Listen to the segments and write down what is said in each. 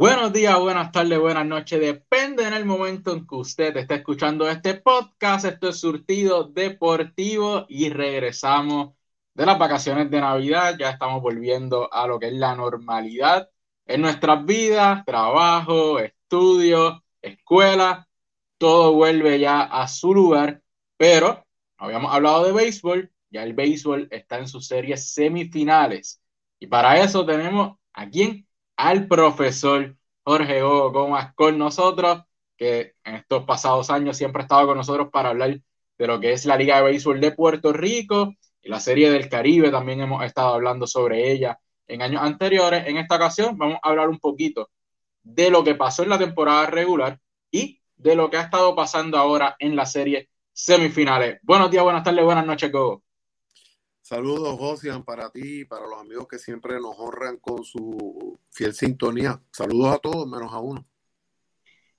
Buenos días, buenas tardes, buenas noches. Depende en el momento en que usted esté escuchando este podcast. Esto es Surtido Deportivo y regresamos de las vacaciones de Navidad. Ya estamos volviendo a lo que es la normalidad en nuestras vidas, trabajo, estudio, escuela. Todo vuelve ya a su lugar, pero habíamos hablado de béisbol. Ya el béisbol está en sus series semifinales. Y para eso tenemos a quién al profesor Jorge Gogo Gómez con nosotros, que en estos pasados años siempre ha estado con nosotros para hablar de lo que es la Liga de Béisbol de Puerto Rico y la Serie del Caribe, también hemos estado hablando sobre ella en años anteriores. En esta ocasión vamos a hablar un poquito de lo que pasó en la temporada regular y de lo que ha estado pasando ahora en la serie semifinales. Buenos días, buenas tardes, buenas noches, Gogo. Saludos, Josian, para ti y para los amigos que siempre nos honran con su fiel sintonía. Saludos a todos, menos a uno.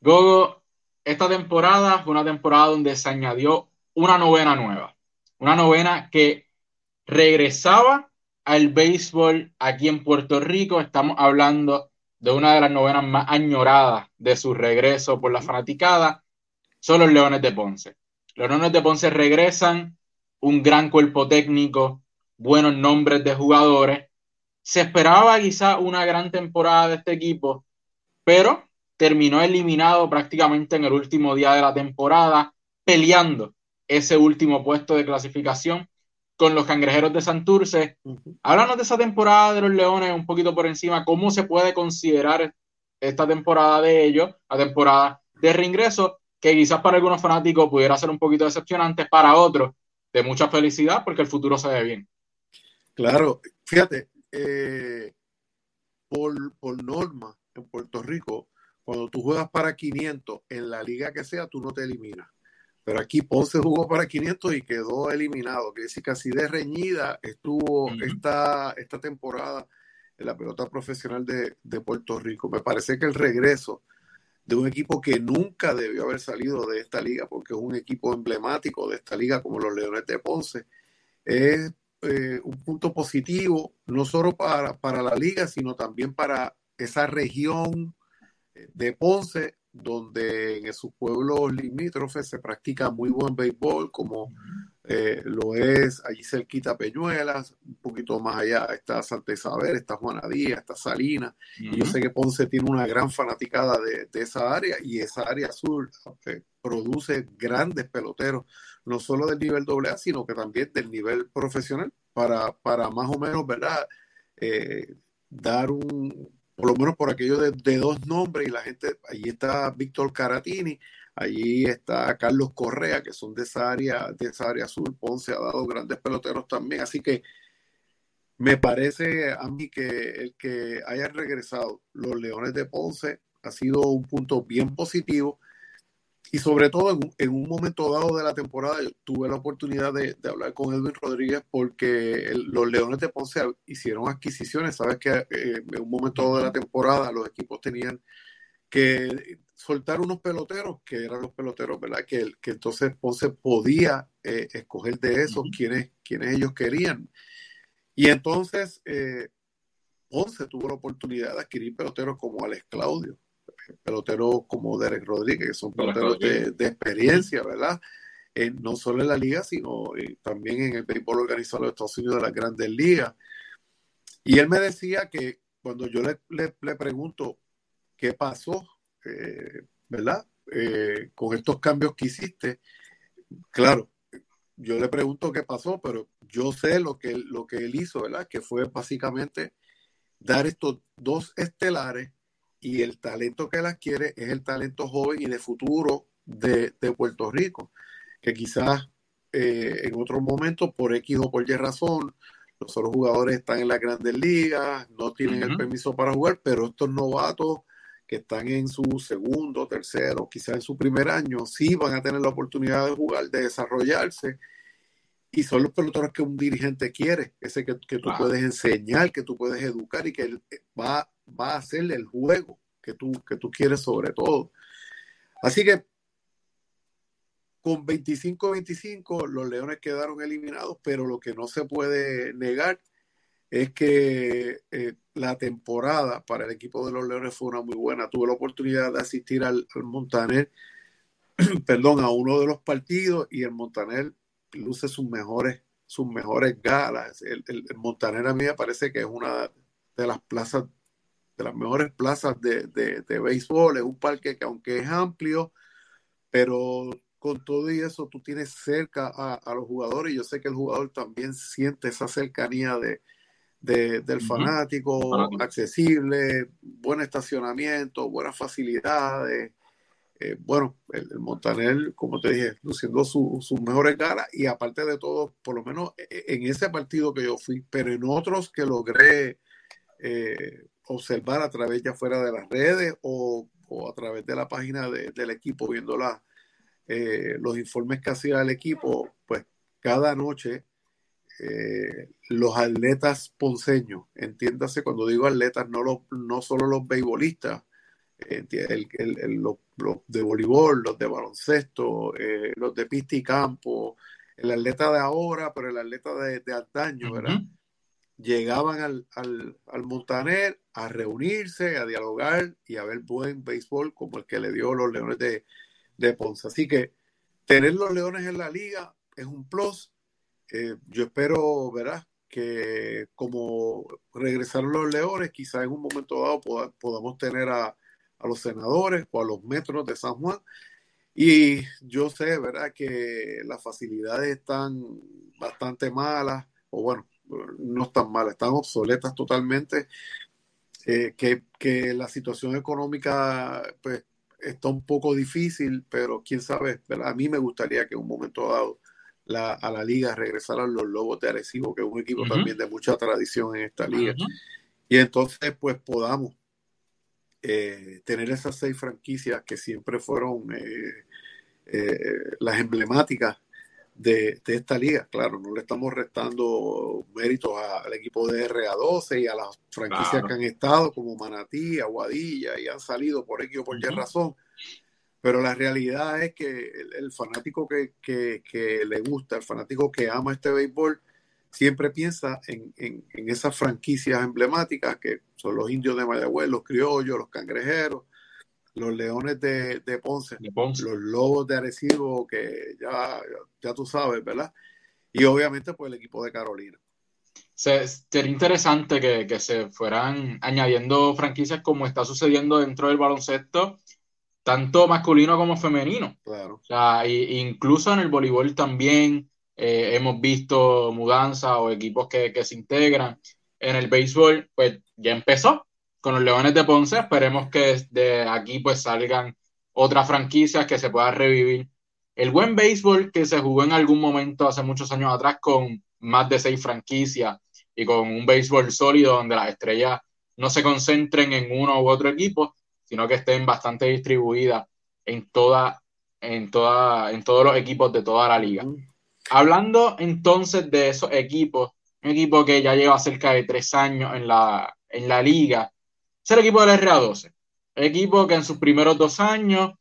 Gogo, esta temporada fue una temporada donde se añadió una novena nueva. Una novena que regresaba al béisbol aquí en Puerto Rico. Estamos hablando de una de las novenas más añoradas de su regreso por la fanaticada. Son los Leones de Ponce. Los Leones de Ponce regresan un gran cuerpo técnico, buenos nombres de jugadores. Se esperaba quizá una gran temporada de este equipo, pero terminó eliminado prácticamente en el último día de la temporada, peleando ese último puesto de clasificación con los cangrejeros de Santurce. Háblanos de esa temporada de los Leones un poquito por encima, cómo se puede considerar esta temporada de ellos, la temporada de reingreso, que quizás para algunos fanáticos pudiera ser un poquito decepcionante, para otros de mucha felicidad porque el futuro se ve bien. Claro, fíjate, eh, por, norma en Puerto Rico, cuando tú juegas para 500 en la liga que sea, tú no te eliminas. Pero aquí Ponce jugó para 500 y quedó eliminado. Que decir que así de reñida estuvo esta, esta temporada en la pelota profesional de, de Puerto Rico. Me parece que el regreso de un equipo que nunca debió haber salido de esta liga, porque es un equipo emblemático de esta liga como los Leones de Ponce. Es eh, un punto positivo, no solo para, para la liga, sino también para esa región de Ponce, donde en sus pueblos limítrofes se practica muy buen béisbol, como eh, lo es allí cerquita Peñuelas, un poquito más allá está Santa Isabel, está Juana Díaz, está Salina. y yo sé que Ponce tiene una gran fanaticada de, esa área y esa área sur eh, produce grandes peloteros, no solo del nivel AA, sino que también del nivel profesional, para, para más o menos, ¿verdad? Eh, dar un, por lo menos por aquello de, de, dos nombres y la gente, allí está Víctor Caratini, Allí está Carlos Correa, que son de esa área, de esa área azul. Ponce ha dado grandes peloteros también. Así que me parece a mí que el que haya regresado los Leones de Ponce ha sido un punto bien positivo. Y sobre todo en, un momento dado de la temporada, tuve la oportunidad de, hablar con Edwin Rodríguez porque los Leones de Ponce hicieron adquisiciones. Sabes que eh, en un momento dado de la temporada los equipos tenían que soltar unos peloteros, que eran los peloteros, ¿verdad? Que, que entonces Ponce podía eh, escoger de esos quienes, quienes ellos querían. Y entonces eh, Ponce tuvo la oportunidad de adquirir peloteros como Alex Claudio, peloteros como Derek Rodríguez, que son peloteros de, experiencia, ¿verdad? Eh, no solo en la liga, sino también en el béisbol organizado de Estados Unidos de las grandes ligas. Y él me decía que cuando yo le, le, le pregunto qué pasó eh, ¿verdad? Eh, con estos cambios que hiciste, claro, yo le pregunto qué pasó, pero yo sé lo que, lo que él hizo, ¿verdad? Que fue básicamente dar estos dos estelares y el talento que él adquiere es el talento joven y de futuro de, Puerto Rico, que quizás eh, en otros momentos, por X o por Y razón, los otros jugadores están en las grandes ligas, no tienen el permiso para jugar, pero estos novatos que están en su segundo, tercero, quizás en su primer año, sí van a tener la oportunidad de jugar, de desarrollarse. Y son los peloteros que un dirigente quiere, ese que, tú puedes enseñar, que tú puedes educar y que él va, va a hacerle el juego que tú, que tú quieres sobre todo. Así que con 25-25 los Leones quedaron eliminados, pero lo que no se puede negar es que eh, la temporada para el equipo de los Leones fue una muy buena. Tuve la oportunidad de asistir al, Montaner, perdón, a uno de los partidos y el Montaner luce sus mejores, sus mejores galas. El, el, Montaner a mí me parece que es una de las plazas, de las mejores plazas de, de, de béisbol. Es un parque que aunque es amplio, pero con todo y eso tú tienes cerca a, a los jugadores y yo sé que el jugador también siente esa cercanía de, del fanático, accesible, buen estacionamiento, buenas facilidades. Eh, bueno, el, Montaner, como te dije, luciendo sus mejores galas y aparte de todo, por lo menos e, e, en ese partido que yo fui, pero en otros que logré eh, observar a través ya fuera de las redes o, a través de la página del equipo, viendo eh, los informes que hacía el equipo, pues cada noche eh, los atletas ponceños, entiéndase cuando digo atletas, no, los, no solo los beisbolistas, eh, los, de voleibol, los de baloncesto, eh, los de pista y campo, el atleta de ahora, pero el atleta de, de antaño, ¿verdad? Llegaban al, al, al, Montaner a reunirse, a dialogar y a ver buen béisbol como el que le dio los Leones de, de Ponce. Así que tener los Leones en la liga es un plus eh, yo espero, ¿verdad? Que como regresaron los leones, quizá en un momento dado podamos tener a, los senadores o a los metros de San Juan. Y yo sé, ¿verdad? Que las facilidades están bastante malas, o bueno, no están malas, están obsoletas totalmente. Eh, que, que, la situación económica pues, está un poco difícil, pero quién sabe, ¿verdad? a mí me gustaría que en un momento dado a la liga regresaron los Lobos de Arecibo, que es un equipo también de mucha tradición en esta liga. Y entonces, pues podamos eh, tener esas seis franquicias que siempre fueron eh, eh, las emblemáticas de, esta liga. Claro, no le estamos restando méritos al equipo de RA12 y a las franquicias que han estado, como Manatí, Aguadilla, y han salido por X o por Y razón pero la realidad es que el, fanático que, le gusta, el fanático que ama este béisbol, siempre piensa en, esas franquicias emblemáticas que son los indios de Mayagüez, los criollos, los cangrejeros, los leones de, Ponce, los lobos de Arecibo, que ya, ya tú sabes, ¿verdad? Y obviamente pues el equipo de Carolina. sería interesante que, que, se fueran añadiendo franquicias como está sucediendo dentro del baloncesto tanto masculino como femenino. Claro. O sea, incluso en el voleibol también eh, hemos visto mudanzas o equipos que, se integran. En el béisbol, pues ya empezó con los Leones de Ponce. Esperemos que de aquí pues salgan otras franquicias que se pueda revivir. El buen béisbol que se jugó en algún momento hace muchos años atrás con más de seis franquicias y con un béisbol sólido donde las estrellas no se concentren en uno u otro equipo, sino que estén bastante distribuidas en toda, en toda, en todos los equipos de toda la liga. Hablando entonces de esos equipos, un equipo que ya lleva cerca de tres años en la, en la liga, es el equipo del RA12. Equipo que en sus primeros dos años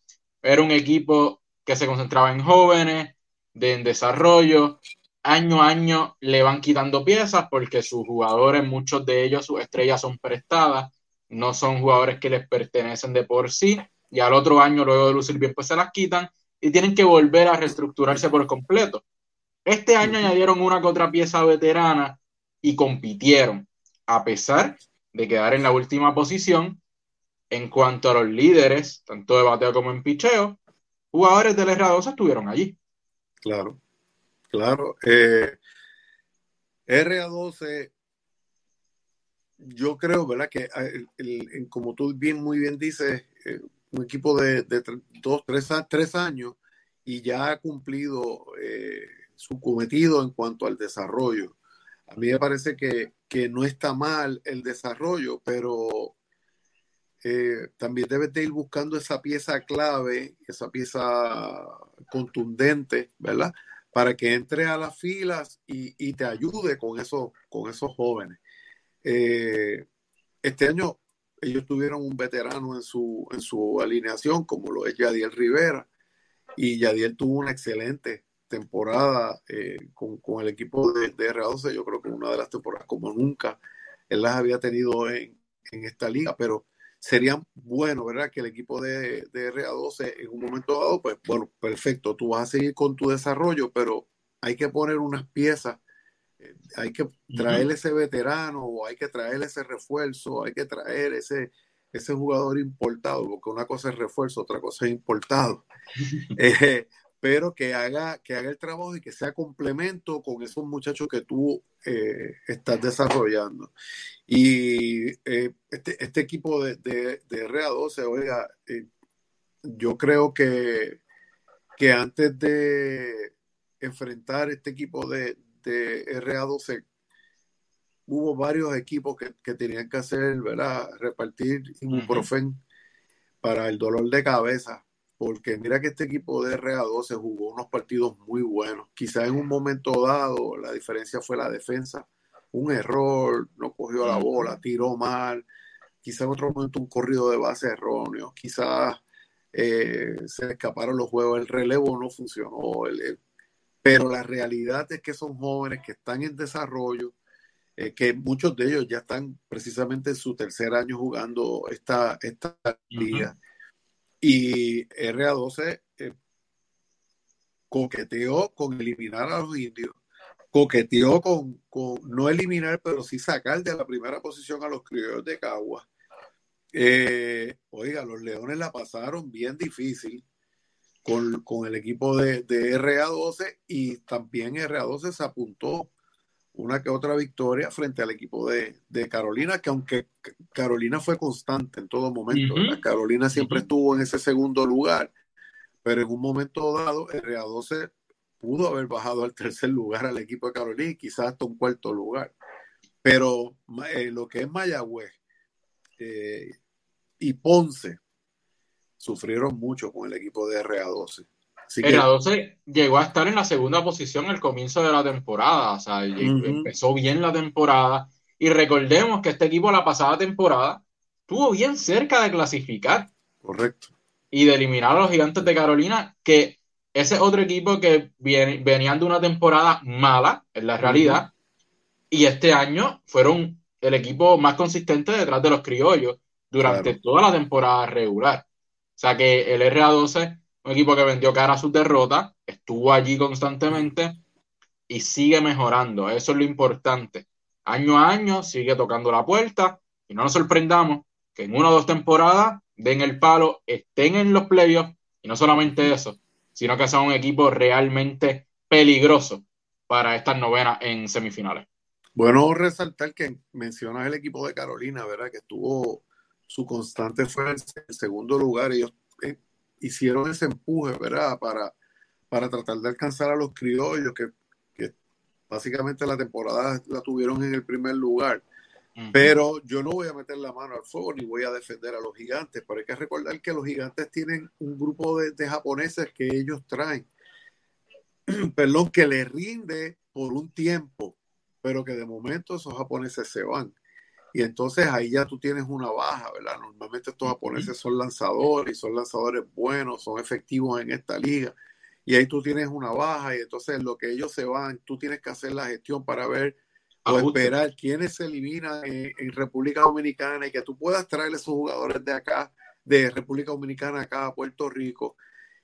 era un equipo que se concentraba en jóvenes, de, en desarrollo. Año a año le van quitando piezas porque sus jugadores, muchos de ellos, sus estrellas son prestadas no son jugadores que les pertenecen de por sí, y al otro año, luego de lucir bien, pues se las quitan y tienen que volver a reestructurarse por completo. Este año añadieron una que otra pieza veterana y compitieron, a pesar de quedar en la última posición en cuanto a los líderes, tanto de bateo como en picheo, jugadores del R12 estuvieron allí. Claro, claro. Eh, RA12 yo creo, ¿verdad? Que eh, el, como tú bien, muy bien dices, eh, un equipo de, dos, tres, tres, años y ya ha cumplido eh, su cometido en cuanto al desarrollo. A mí me parece que, no está mal el desarrollo, pero también debes de ir buscando esa pieza clave, esa pieza contundente, ¿verdad? Para que entre a las filas y, y te ayude con esos, con esos jóvenes. Eh, este año ellos tuvieron un veterano en su, en su alineación, como lo es Yadiel Rivera, y Yadiel tuvo una excelente temporada eh, con, con, el equipo de, de R12, yo creo que una de las temporadas como nunca él las había tenido en, en esta liga, pero sería bueno, ¿verdad? Que el equipo de, de RA12 en un momento dado, pues bueno, perfecto, tú vas a seguir con tu desarrollo, pero hay que poner unas piezas, hay que traer ese veterano o hay que traer ese refuerzo, hay que traer ese, ese jugador importado, porque una cosa es refuerzo, otra cosa es importado. eh, pero que haga, que haga el trabajo y que sea complemento con esos muchachos que tú eh, estás desarrollando. Y eh, este, este, equipo de, de, de RA12, oiga, yo creo que, que antes de enfrentar este equipo de, de RA12, hubo varios equipos que, que, tenían que hacer, ¿verdad? Repartir ibuprofen uh -huh. para el dolor de cabeza porque mira que este equipo de RA12 jugó unos partidos muy buenos. Quizá en un momento dado la diferencia fue la defensa, un error, no cogió la bola, tiró mal, quizá en otro momento un corrido de base erróneo, quizás eh, se escaparon los juegos, el relevo no funcionó, el, el, pero la realidad es que son jóvenes que están en desarrollo, eh, que muchos de ellos ya están precisamente en su tercer año jugando esta, esta liga. Uh -huh y RA12 eh, coqueteó con eliminar a los indios, coqueteó con, con, no eliminar, pero sí sacar de la primera posición a los criollos de Cagua. Eh, oiga, los Leones la pasaron bien difícil con, con el equipo de, de, RA12 y también RA12 se apuntó una que otra victoria frente al equipo de, de Carolina, que aunque Carolina fue constante en todo momento, uh -huh. Carolina siempre uh -huh. estuvo en ese segundo lugar, pero en un momento dado, RA12 pudo haber bajado al tercer lugar al equipo de Carolina y quizás hasta un cuarto lugar. Pero eh, lo que es Mayagüez eh, y Ponce sufrieron mucho con el equipo de RA12. Así el A12 llegó a estar en la segunda posición al comienzo de la temporada, o sea, uh -huh. empezó bien la temporada. Y recordemos que este equipo la pasada temporada estuvo bien cerca de clasificar. Correcto. Y de eliminar a los gigantes de Carolina, que ese otro equipo que viene, venían de una temporada mala, en la realidad, uh -huh. y este año fueron el equipo más consistente detrás de los criollos durante claro. toda la temporada regular. O sea que el RA12 un equipo que vendió cara a sus derrotas, estuvo allí constantemente y sigue mejorando. Eso es lo importante. Año a año sigue tocando la puerta y no nos sorprendamos que en una o dos temporadas den el palo, estén en los playoffs y no solamente eso, sino que sea un equipo realmente peligroso para estas novenas en semifinales. Bueno, resaltar que mencionas el equipo de Carolina, ¿verdad? Que estuvo su constante fue en el segundo lugar. Ellos eh, hicieron ese empuje, ¿verdad? Para, para tratar de alcanzar a los criollos que, que básicamente la temporada la tuvieron en el primer lugar. Uh -huh. Pero yo no voy a meter la mano al fuego ni voy a defender a los gigantes, pero hay que recordar que los gigantes tienen un grupo de, de japoneses que ellos traen, perdón, que les rinde por un tiempo, pero que de momento esos japoneses se van. Y entonces ahí ya tú tienes una baja, ¿verdad? Normalmente estos japoneses son lanzadores y son lanzadores buenos, son efectivos en esta liga. Y ahí tú tienes una baja y entonces lo que ellos se van, tú tienes que hacer la gestión para ver o esperar quiénes se eliminan en, en, República Dominicana y que tú puedas traer esos jugadores de acá, de República Dominicana acá a Puerto Rico.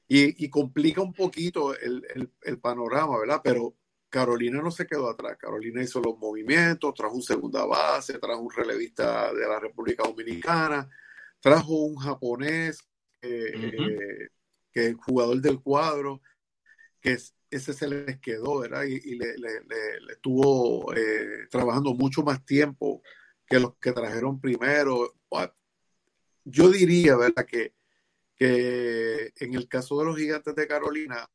Y, y complica un poquito el, el, el panorama, ¿verdad? Pero Carolina no se quedó atrás. Carolina hizo los movimientos, trajo un segunda base, trajo un relevista de la República Dominicana, trajo un japonés eh, uh -huh. eh, que es jugador del cuadro, que es, ese se les quedó, ¿verdad? Y, y le, le, le, le, estuvo eh, trabajando mucho más tiempo que los que trajeron primero. Yo diría, ¿verdad? Que, que en el caso de los gigantes de Carolina,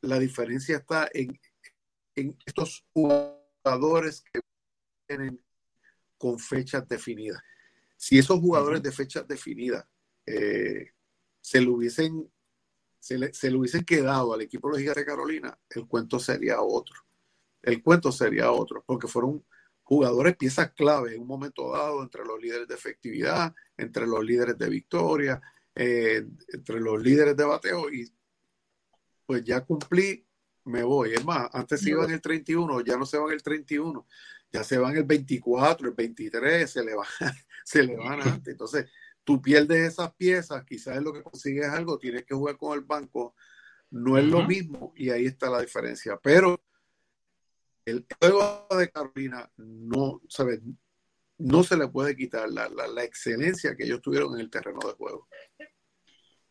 la diferencia está en, en estos jugadores que vienen con fechas definidas. Si esos jugadores de fechas definidas eh, se lo hubiesen se le, se le, hubiesen quedado al equipo de los Gigantes de Carolina, el cuento sería otro. El cuento sería otro, porque fueron jugadores piezas clave en un momento dado entre los líderes de efectividad, entre los líderes de victoria, eh, entre los líderes de bateo y pues ya cumplí me voy. Es más, antes se iban el 31, ya no se van el 31, ya se van el 24, el 23, se le van, se le van antes. Entonces, tú pierdes esas piezas, quizás es lo que consigues algo, tienes que jugar con el banco, no es lo mismo y ahí está la diferencia. Pero el juego de Carolina no, ¿sabes? no se le puede quitar la, la, excelencia que ellos tuvieron en el terreno de juego.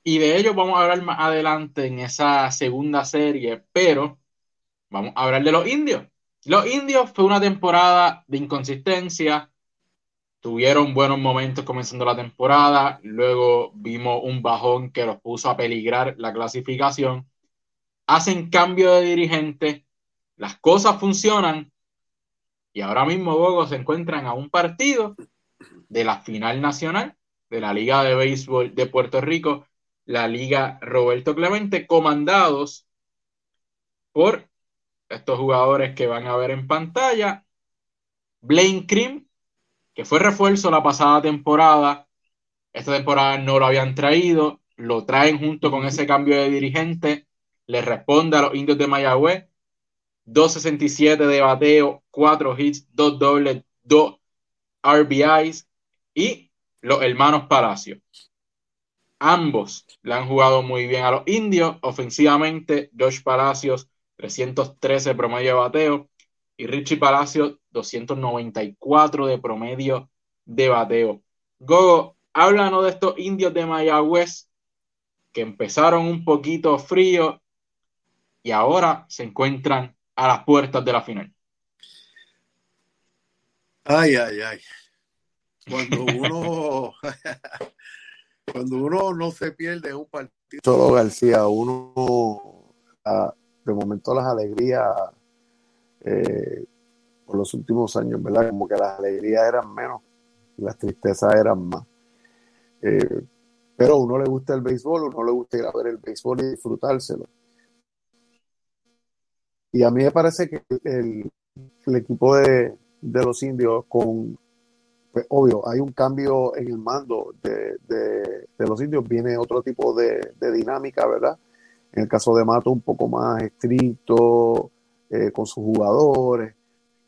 Y de ello vamos a hablar más adelante en esa segunda serie, pero vamos a hablar de los indios. Los indios fue una temporada de inconsistencia, tuvieron buenos momentos comenzando la temporada, luego vimos un bajón que los puso a peligrar la clasificación, hacen cambio de dirigente, las cosas funcionan y ahora mismo Bogo se encuentran a un partido de la final nacional de la Liga de Béisbol de Puerto Rico, la Liga Roberto Clemente, comandados por estos jugadores que van a ver en pantalla. Blaine Cream, que fue refuerzo la pasada temporada. Esta temporada no lo habían traído, lo traen junto con ese cambio de dirigente. Le responde a los indios de Mayagüez 267 de bateo, 4 hits, 2 dobles, 2 RBIs y los hermanos Palacio. Ambos le han jugado muy bien a los indios. Ofensivamente, Josh Palacios, 313 promedio de bateo y Richie Palacios, 294 de promedio de bateo. Gogo, háblanos de estos indios de Mayagüez que empezaron un poquito frío y ahora se encuentran a las puertas de la final. Ay, ay, ay. Cuando uno, cuando uno no se pierde un partido. Solo García, uno, ah, de momento las alegrías eh, por los últimos años, ¿verdad? Como que las alegrías eran menos las tristezas eran más. Eh, pero a uno le gusta el béisbol, a uno le gusta ir a ver el béisbol y disfrutárselo. Y a mí me parece que el, equipo de, los indios con, pues, obvio, hay un cambio en el mando de, los indios, viene otro tipo de, dinámica, ¿verdad? En el caso de Mato, un poco más estricto eh, con sus jugadores.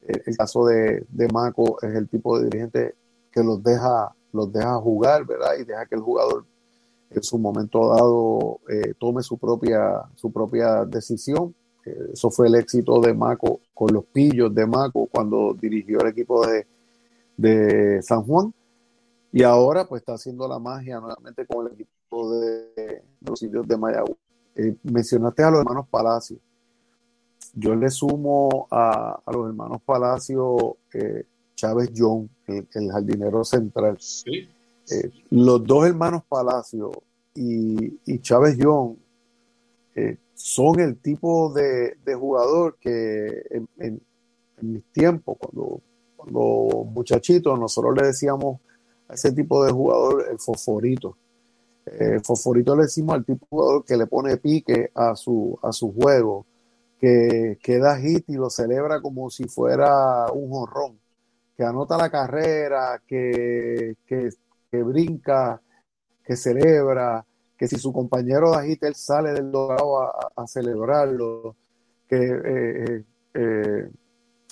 El, caso de, de Maco es el tipo de dirigente que los deja, los deja jugar, ¿verdad? Y deja que el jugador en su momento dado eh, tome su propia, su propia decisión eso fue el éxito de Maco con los pillos de Maco cuando dirigió el equipo de, de San Juan. Y ahora pues está haciendo la magia nuevamente con el equipo de, los indios de Mayagüez. Eh, mencionaste a los hermanos Palacio. Yo le sumo a, los hermanos Palacio eh, Chávez John, el, jardinero central. Eh, los dos hermanos Palacio y, y Chávez John son el tipo de, jugador que en, mis tiempos, cuando, cuando muchachitos, nosotros le decíamos a ese tipo de jugador el fosforito. El fosforito le decimos al tipo que le pone pique a su, a su juego, que, que da hit y lo celebra como si fuera un jorrón, que anota la carrera, que, que, brinca, que celebra, que si su compañero de agite, él sale del dorado a, celebrarlo, que eh, eh, eh,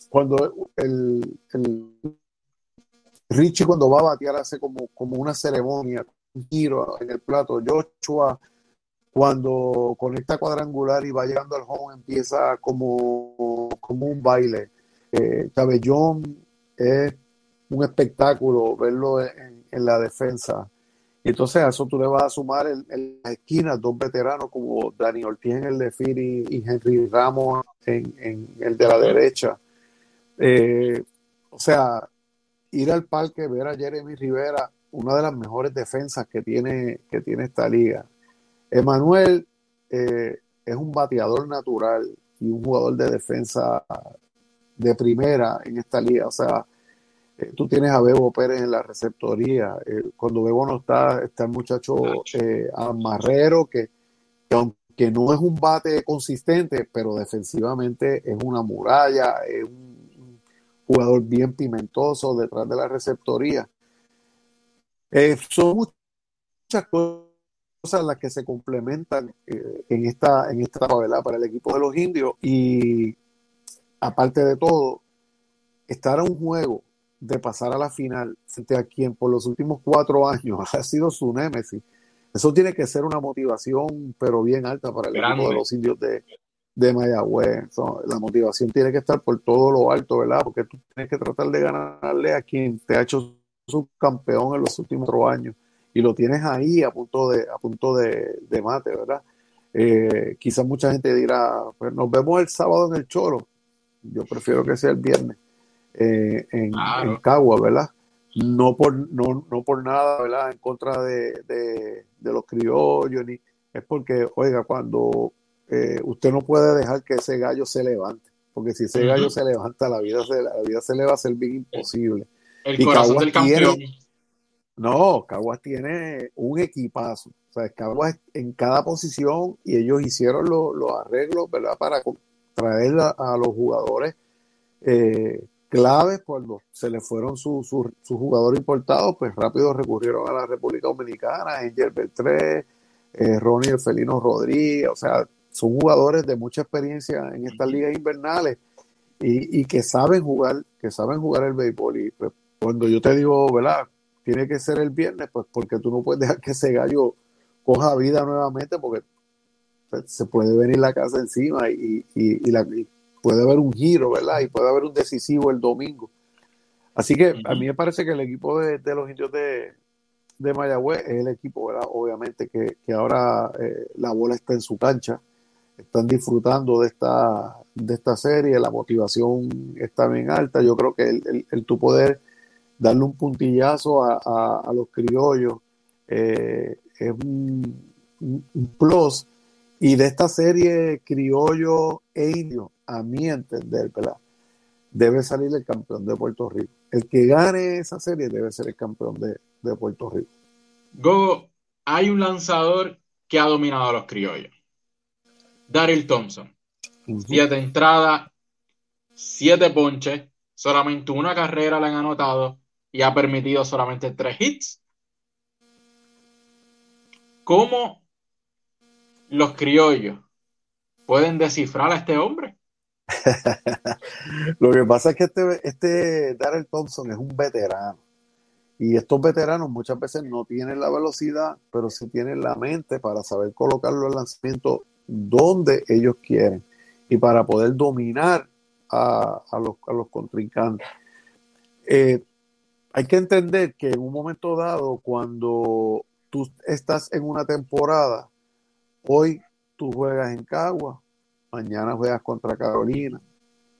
cuando el, Richie cuando va a batear hace como, como una ceremonia, un giro en el plato, Joshua cuando conecta cuadrangular y va llegando al home empieza como, como un baile. Cabellón es un espectáculo verlo en la defensa. Y entonces a eso tú le vas a sumar en, las esquinas dos veteranos como Dani Ortiz en el de Firi y Henry Ramos en, el de la derecha. Eh, o sea, ir al parque, ver a Jeremy Rivera, una de las mejores defensas que tiene, que tiene esta liga. Emanuel eh, es un bateador natural y un jugador de defensa de primera en esta liga. O sea, eh, tú tienes a Bebo Pérez en la receptoría. Cuando Bebo no está, está el muchacho Amarrero, que, aunque no es un bate consistente, pero defensivamente es una muralla, es un jugador bien pimentoso detrás de la receptoría. son muchas cosas las que se complementan eh, en esta en esta etapa, Para el equipo de los indios. Y aparte de todo, estar a un juego de pasar a la final frente a quien por los últimos cuatro años ha sido su némesis, eso tiene que ser una motivación, pero bien alta para el equipo de los indios de, de Mayagüez. la motivación tiene que estar por todo lo alto, ¿verdad? Porque tú tienes que tratar de ganarle a quien te ha hecho subcampeón en los últimos cuatro años y lo tienes ahí a punto de, a punto de, mate, ¿verdad? Eh, quizás mucha gente dirá, pues nos vemos el sábado en el Choro. Yo prefiero que sea el viernes eh, en, Cagua, ¿verdad? No por, no, no por nada, ¿verdad? En contra de, de, los criollos, ni, es porque, oiga, cuando eh, usted no puede dejar que ese gallo se levante, porque si ese gallo se levanta, la vida se, la vida se le va a hacer bien imposible. El corazón del campeón. no, Caguas tiene un equipazo. O sea, Caguas en cada posición y ellos hicieron los arreglos, ¿verdad? Para traer a, los jugadores eh, claves cuando se le fueron sus su, su jugadores importados, pues rápido recurrieron a la República Dominicana, Angel Beltré, eh, Ronnie el Felino Rodríguez, o sea, son jugadores de mucha experiencia en estas ligas invernales y, y, que saben jugar, que saben jugar el béisbol. Y pues, cuando yo te digo, ¿verdad? Tiene que ser el viernes, pues porque tú no puedes dejar que ese gallo coja vida nuevamente porque pues, se puede venir la casa encima y, y, la, puede haber un giro, ¿verdad? Y puede haber un decisivo el domingo. Así que a mí me parece que el equipo de, los indios de, de, Mayagüez es el equipo, ¿verdad? Obviamente que, que ahora eh, la bola está en su cancha, están disfrutando de esta, de esta serie, la motivación está bien alta. Yo creo que el, el, tu poder darle un puntillazo a, a, los criollos eh, es un, plus y de esta serie criollo e indio, a mi entender, debe salir el campeón de Puerto Rico. El que gane esa serie debe ser el campeón de, Puerto Rico. Gogo, hay un lanzador que ha dominado a los criollos. Daryl Thompson. Siete entradas, siete ponches, solamente una carrera le han anotado y ha permitido solamente tres hits. ¿Cómo los criollos pueden descifrar a este hombre. Lo que pasa es que este, este Darrell Thompson es un veterano. Y estos veteranos muchas veces no tienen la velocidad, pero sí tienen la mente para saber colocarlo en lanzamiento donde ellos quieren y para poder dominar a, los, a los, contrincantes. Eh, hay que entender que en un momento dado, cuando tú estás en una temporada, Hoy tú juegas en Cagua, mañana juegas contra Carolina,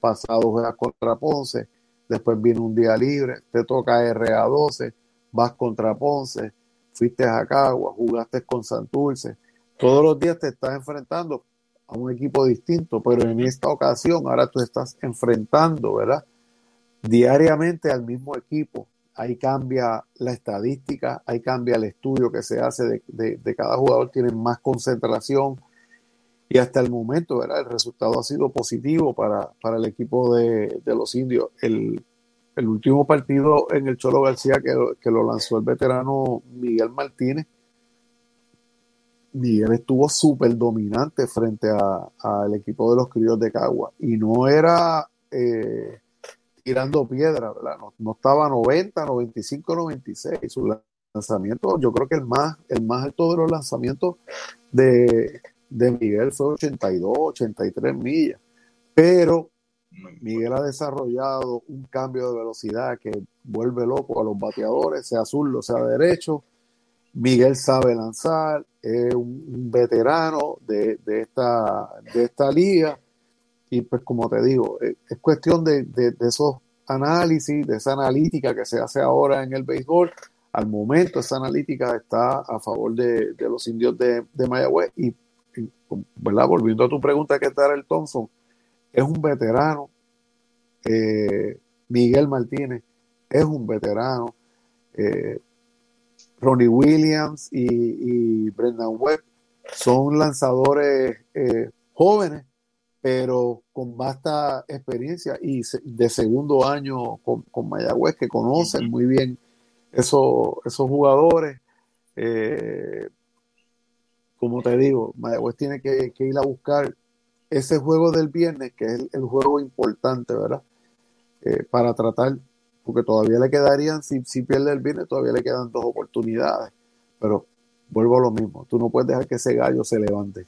pasado juegas contra Ponce, después viene un día libre, te toca RA12, vas contra Ponce, fuiste a Cagua, jugaste con Santurce. Todos los días te estás enfrentando a un equipo distinto, pero en esta ocasión ahora tú estás enfrentando, ¿verdad? Diariamente al mismo equipo ahí cambia la estadística, ahí cambia el estudio que se hace de, cada jugador, tienen más concentración y hasta el momento ¿verdad? el resultado ha sido positivo para, el equipo de, los indios. El, último partido en el Cholo García que, lo lanzó el veterano Miguel Martínez, Miguel estuvo súper dominante frente al equipo de los críos de Cagua y no era... Eh, tirando piedra, ¿verdad? No, estaba 90, 95, 96. Su lanzamiento, yo creo que el más, el más alto de los lanzamientos de, Miguel fue 82, 83 millas. Pero Miguel ha desarrollado un cambio de velocidad que vuelve loco a los bateadores, sea o sea derecho. Miguel sabe lanzar, es un, veterano de, esta, de esta liga y pues como te digo, eh, es cuestión de, esos análisis, de esa analítica que se hace ahora en el béisbol. Al momento esa analítica está a favor de, los indios de, Mayagüez y, ¿verdad? volviendo a tu pregunta, ¿qué tal el Thompson? Es un veterano. Eh, Miguel Martínez es un veterano. Eh, Ronnie Williams y, Brendan Webb son lanzadores jóvenes pero con vasta experiencia y de segundo año con, con Mayagüez, que conocen muy bien esos, esos jugadores. Eh, como te digo, Mayagüez tiene que, ir a buscar ese juego del viernes, que es el, juego importante, ¿verdad? Eh, para tratar, porque todavía le quedarían, si, si pierde el viernes, todavía le quedan dos oportunidades. Pero vuelvo a lo mismo, tú no puedes dejar que ese gallo se levante.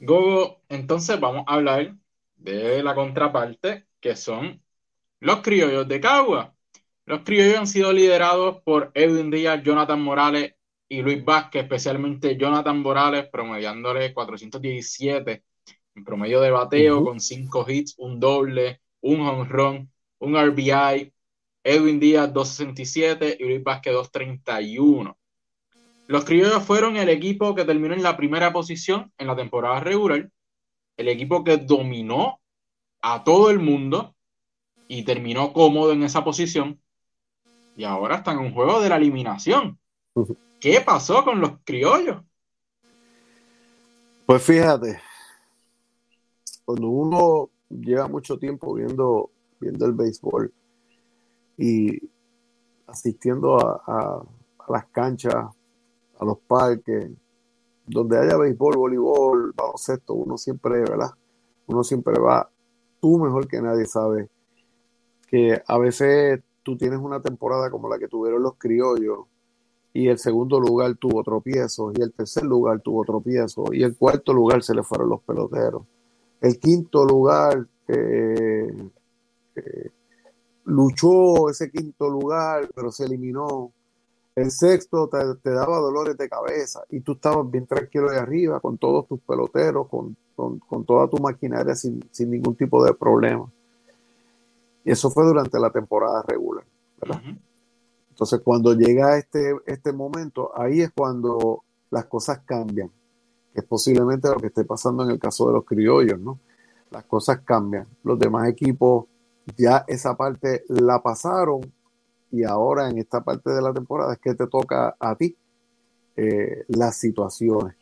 Gogo, entonces vamos a hablar de la contraparte, que son los criollos de Cagua. Los criollos han sido liderados por Edwin Díaz, Jonathan Morales y Luis Vázquez, especialmente Jonathan Morales, promediándole 417 en promedio de bateo, con 5 hits, un doble, un home run, un RBI. Edwin Díaz 267 y Luis Vázquez 231. Los criollos fueron el equipo que terminó en la primera posición en la temporada regular, el equipo que dominó a todo el mundo y terminó cómodo en esa posición. Y ahora están en un juego de la eliminación. ¿Qué pasó con los criollos? Pues fíjate, cuando uno lleva mucho tiempo viendo, viendo el béisbol y asistiendo a las canchas a los parques, donde haya béisbol, voleibol, baloncesto, uno siempre, ¿verdad? Uno siempre va, tú mejor que nadie sabes que a veces tú tienes una temporada como la que tuvieron los criollos y el segundo lugar tuvo tropiezos y el tercer lugar tuvo tropiezos y el cuarto lugar se le fueron los peloteros. El quinto lugar eh, eh, luchó ese quinto lugar, pero se eliminó. El sexto te, daba dolores de cabeza y tú estabas bien tranquilo de arriba con todos tus peloteros, con, toda tu maquinaria sin, ningún tipo de problema. Y eso fue durante la temporada regular, ¿verdad? Entonces, cuando llega este, este momento, ahí es cuando las cosas cambian, que es posiblemente lo que esté pasando en el caso de los criollos, ¿no? Las cosas cambian. Los demás equipos ya esa parte la pasaron y ahora en esta parte de la temporada es que te toca a ti eh, las situaciones.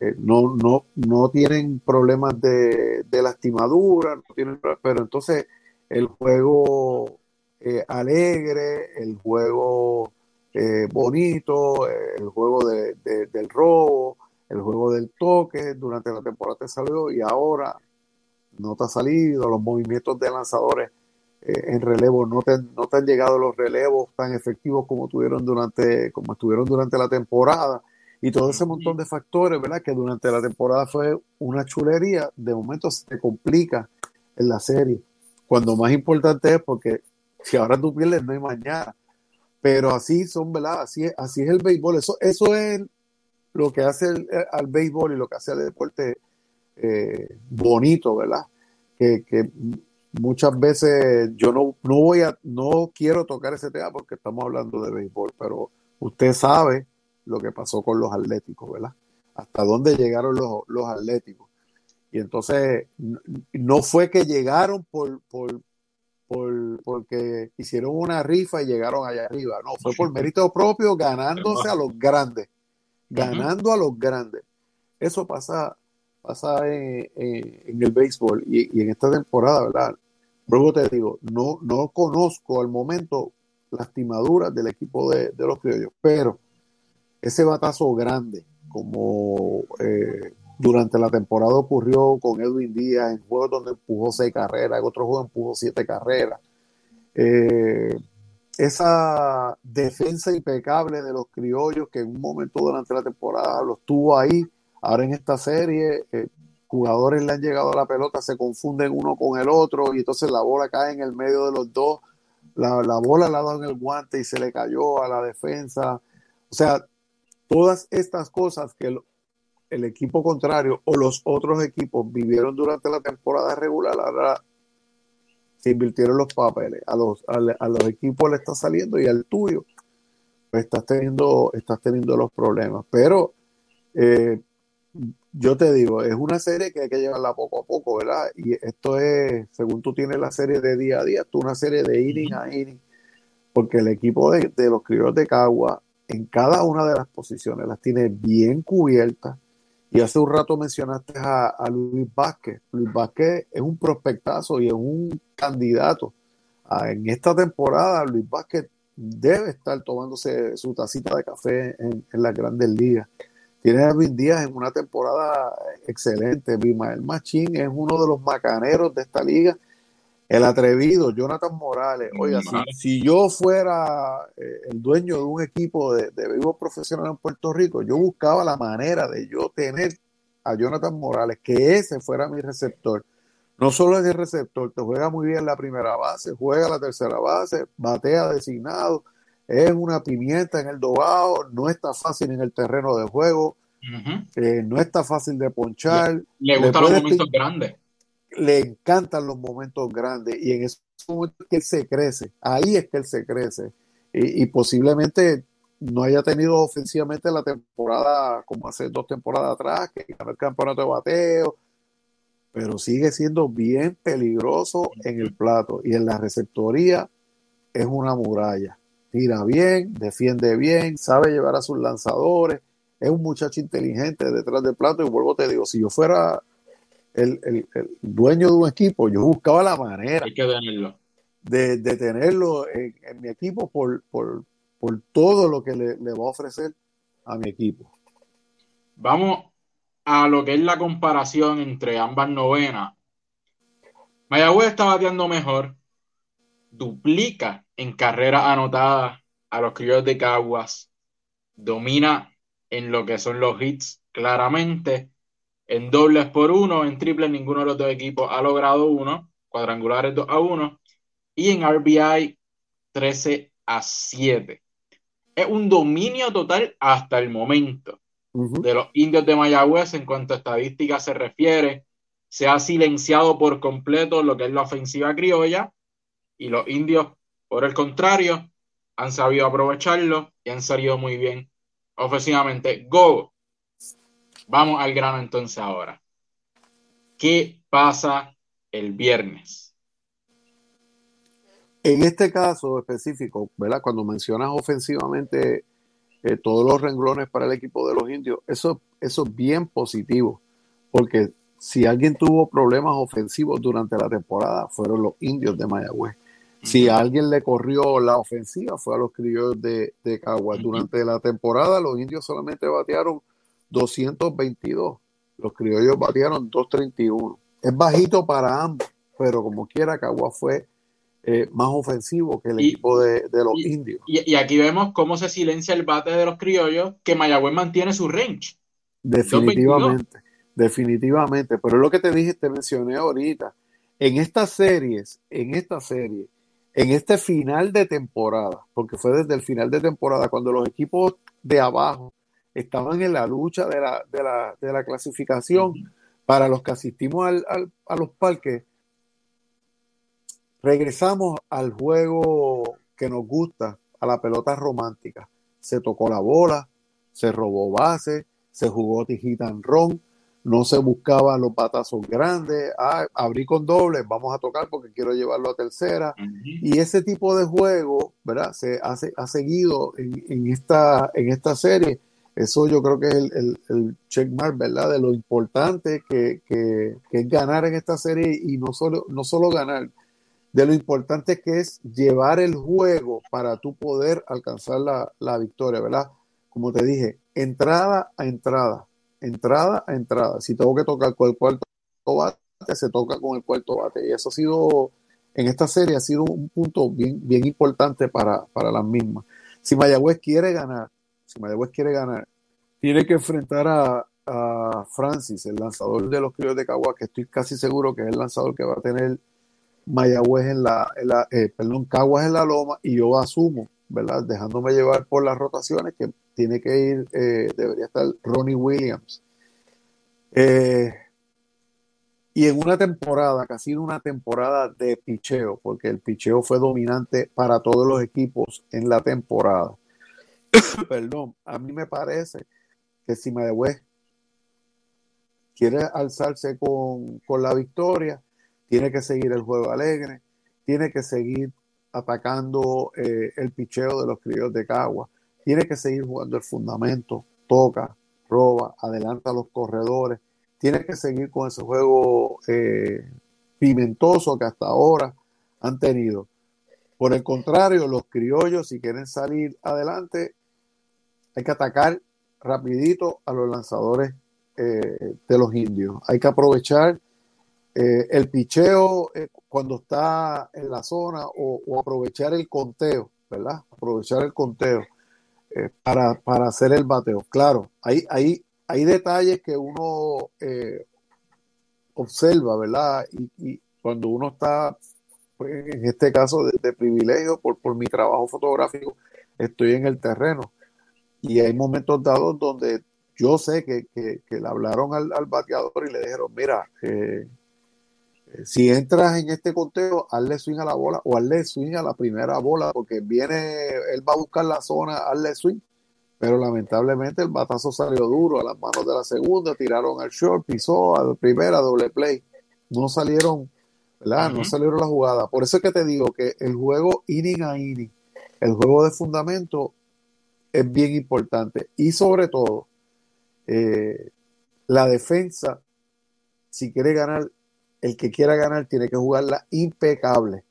Eh, no, no, no tienen problemas de, lastimadura, no tienen, pero entonces el juego eh, alegre, el juego bonito, el juego del robo, el juego del toque, durante la temporada te salió y ahora no te ha salido, los movimientos de lanzadores eh, en relevo, no te, no te han llegado los relevos tan efectivos como tuvieron durante, como estuvieron durante la temporada, y todo ese montón de factores, ¿verdad? Que durante la temporada fue una chulería, de momento se te complica en la serie. Cuando más importante es porque si ahora tú pierdes, no hay mañana. Pero así son, ¿verdad? Así es, así es el béisbol. Eso, eso es lo que hace al béisbol y lo que hace al deporte eh, bonito, ¿verdad? Que, que muchas veces yo no, no voy a, no quiero tocar ese tema porque estamos hablando de béisbol, pero usted sabe lo que pasó con los atléticos, ¿verdad? Hasta dónde llegaron los, los atléticos. Y entonces no fue que llegaron por, por, por, porque hicieron una rifa y llegaron allá arriba, no, fue por mérito propio ganándose a los grandes, ganando a los grandes. Eso pasa pasa en, en, el béisbol y, en esta temporada, ¿verdad? Luego te digo, no, no conozco al momento lastimaduras del equipo de, los criollos, pero ese batazo grande, como eh, durante la temporada ocurrió con Edwin Díaz en juegos donde empujó seis carreras, en otro juego empujó siete carreras. Eh, esa defensa impecable de los criollos que en un momento durante la temporada los tuvo ahí Ahora en esta serie, eh, jugadores le han llegado a la pelota, se confunden uno con el otro y entonces la bola cae en el medio de los dos. La, bola la ha dado en el guante y se le cayó a la defensa. O sea, todas estas cosas que el, equipo contrario o los otros equipos vivieron durante la temporada regular, ahora se invirtieron los papeles. A los, a, los equipos le está saliendo y al tuyo pues estás teniendo, estás teniendo los problemas. Pero eh, yo te digo, es una serie que hay que llevarla poco a poco, ¿verdad? Y esto es, según tú tienes la serie de día a día, tú una serie de inning a inning, porque el equipo de, los criollos de Cagua en cada una de las posiciones las tiene bien cubiertas. Y hace un rato mencionaste a, Luis Vázquez. Luis Vázquez es un prospectazo y es un candidato. en esta temporada, Luis Vázquez debe estar tomándose su tacita de café en, en las grandes ligas Tienes a Edwin Díaz en una temporada excelente. Bimael Machín es uno de los macaneros de esta liga. El atrevido, Jonathan Morales. Oiga, si, yo fuera eh, el dueño de un equipo de, de vivo profesional en Puerto Rico, yo buscaba la manera de yo tener a Jonathan Morales, que ese fuera mi receptor. No solo es el receptor, te juega muy bien la primera base, juega la tercera base, batea designado, es una pimienta en el dobado, no está fácil en el terreno de juego, eh, no está fácil de ponchar. Le, gustan los momentos grandes. Le encantan los momentos grandes y en ese momento que él se crece, ahí es que él se crece. Y, posiblemente no haya tenido ofensivamente la temporada como hace dos temporadas atrás, que ganó el campeonato de bateo, pero sigue siendo bien peligroso en el plato y en la receptoría es una muralla. Tira bien, defiende bien, sabe llevar a sus lanzadores, es un muchacho inteligente detrás del plato. Y vuelvo te digo, si yo fuera el, dueño de un equipo, yo buscaba la manera de, tenerlo en, mi equipo por, por, todo lo que le, le va a ofrecer a mi equipo. Vamos a lo que es la comparación entre ambas novenas, Mayagüez está bateando mejor, duplica en carreras anotadas a los criollos de Caguas, domina en lo que son los hits claramente, en dobles por uno, en triples ninguno de los dos equipos ha logrado uno, cuadrangulares 2 a 1 y en RBI 13 a 7. Es un dominio total hasta el momento de los indios de Mayagüez en cuanto a estadística se refiere. Se ha silenciado por completo lo que es la ofensiva criolla y los indios, por el contrario, han sabido aprovecharlo y han salido muy bien ofensivamente. Go. Vamos al grano entonces ahora. ¿Qué pasa el viernes? En este caso específico, ¿verdad? Cuando mencionas ofensivamente eh, todos los renglones para el equipo de los indios, eso, eso es bien positivo, porque si alguien tuvo problemas ofensivos durante la temporada, fueron los indios de Mayagüez. Si alguien le corrió la ofensiva, fue a los criollos de, de Caguas. Durante la temporada, los indios solamente batearon 222. Los criollos batearon 231. Es bajito para ambos, pero como quiera, Caguas fue eh, más ofensivo que el equipo de, los indios. Y, aquí vemos cómo se silencia el bate de los criollos, que Mayagüez mantiene su range. Definitivamente, definitivamente. Pero es lo que te dije, te mencioné ahorita. En estas series, en esta serie, en este final de temporada, porque fue desde el final de temporada, cuando los equipos de abajo estaban en la lucha de la, de la, de la clasificación, para los que asistimos al, a los parques, Regresamos al juego que nos gusta, a la pelota romántica. Se tocó la bola, se robó base, se jugó tijita ron, no se buscaban los patazos grandes, ah, abrí con doble, vamos a tocar porque quiero llevarlo a tercera. Y ese tipo de juego, ¿verdad? Se hace, ha seguido en, esta, en esta serie. Eso yo creo que es el, el, checkmark, ¿verdad? De lo importante que, que, que, es ganar en esta serie y no solo, no solo ganar, de lo importante que es llevar el juego para tú poder alcanzar la, victoria, ¿verdad? Como te dije, entrada a entrada, entrada a entrada. Si tengo que tocar con el cuarto bate, se toca con el cuarto bate. Y eso ha sido, en esta serie, ha sido un punto bien, bien importante para, para las mismas. Si Mayagüez quiere ganar, si Mayagüez quiere ganar, tiene que enfrentar a, a Francis, el lanzador de los críos de Cagua, que estoy casi seguro que es el lanzador que va a tener Mayagüez en la, eh, perdón, Caguas en la loma y yo asumo, ¿verdad? Dejándome llevar por las rotaciones que tiene que ir, eh, debería estar Ronnie Williams. Eh, y en una temporada, casi una temporada de picheo, porque el picheo fue dominante para todos los equipos en la temporada. Perdón, a mí me parece que si Mayagüez quiere alzarse con, con la victoria, tiene que seguir el juego alegre, tiene que seguir atacando eh, el picheo de los críos de Cagua, tiene que seguir jugando el fundamento, toca, roba, adelanta a los corredores, tiene que seguir con ese juego eh, pimentoso que hasta ahora han tenido. Por el contrario, los criollos, si quieren salir adelante, hay que atacar rapidito a los lanzadores eh, de los indios. Hay que aprovechar eh, el picheo cuando está en la zona o, aprovechar el conteo, ¿verdad? Aprovechar el conteo para, hacer el bateo. Claro, hay, hay, hay detalles que uno observa, ¿verdad? Y, cuando uno está, pues, en este caso, de, privilegio por, por mi trabajo fotográfico, estoy en el terreno. Y hay momentos dados donde yo sé que, le hablaron al, bateador y le dijeron, mira, eh, eh, si entras en este conteo, hazle swing a la bola o hazle swing a la primera bola, porque viene, él va a buscar la zona, hazle swing. Pero lamentablemente el batazo salió duro a las manos de la segunda, tiraron al short, pisó a la primera, doble play. No salieron, ¿verdad? No salieron la jugada. Por eso es que te digo que el juego inning a inning, el juego de fundamento es bien importante. Y sobre todo, eh, la defensa, si quiere ganar, el que quiera ganar tiene que jugarla impecable.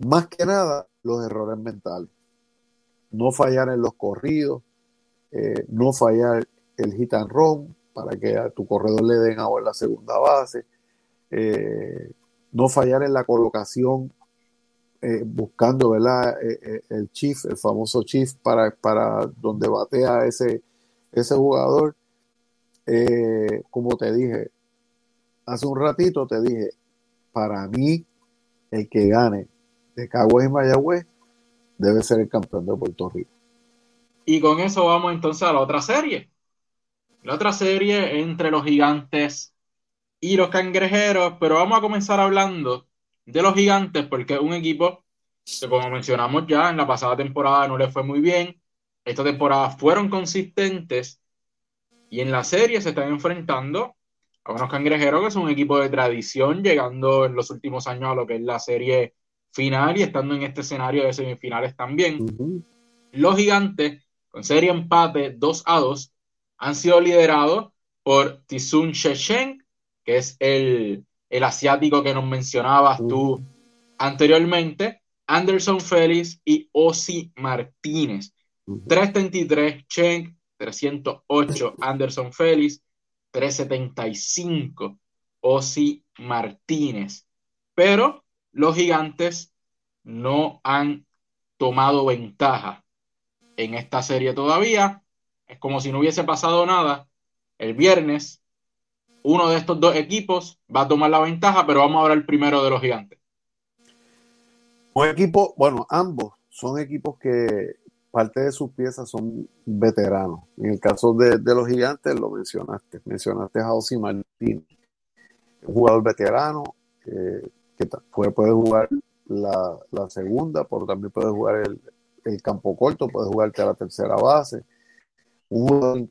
Más que nada, los errores mentales. No fallar en los corridos, eh, no fallar el hit and run para que a tu corredor le den ahora la segunda base, eh, no fallar en la colocación buscando ¿verdad? el chief, el famoso chief para, para donde batea ese, ese jugador, eh, como te dije, hace un ratito te dije, para mí, el que gane de Caguas y Mayagüez debe ser el campeón de Puerto Rico. Y con eso vamos entonces a la otra serie. La otra serie entre los gigantes y los cangrejeros, pero vamos a comenzar hablando de los gigantes porque es un equipo que como mencionamos ya en la pasada temporada no le fue muy bien, esta temporada fueron consistentes y en la serie se están enfrentando a unos cangrejeros que son un equipo de tradición, llegando en los últimos años a lo que es la serie final y estando en este escenario de semifinales también. Los gigantes, con serie empate 2 a 2, han sido liderados por Tizun Shechen, que es el, el asiático que nos mencionabas tú anteriormente, Anderson Félix y Osi Martínez. 333 Chen, 308 Anderson Félix, 375 Osi Martínez. Pero los gigantes no han tomado ventaja en esta serie todavía. Es como si no hubiese pasado nada. El viernes, uno de estos dos equipos va a tomar la ventaja, pero vamos a el primero de los gigantes. Un equipo, bueno, ambos son equipos que parte de sus piezas son veteranos. En el caso de, los gigantes, lo mencionaste. Mencionaste a José Martín, un jugador veterano que puede, jugar la, segunda, pero también puede jugar el, campo corto, puede jugarte a la tercera base. Un jugador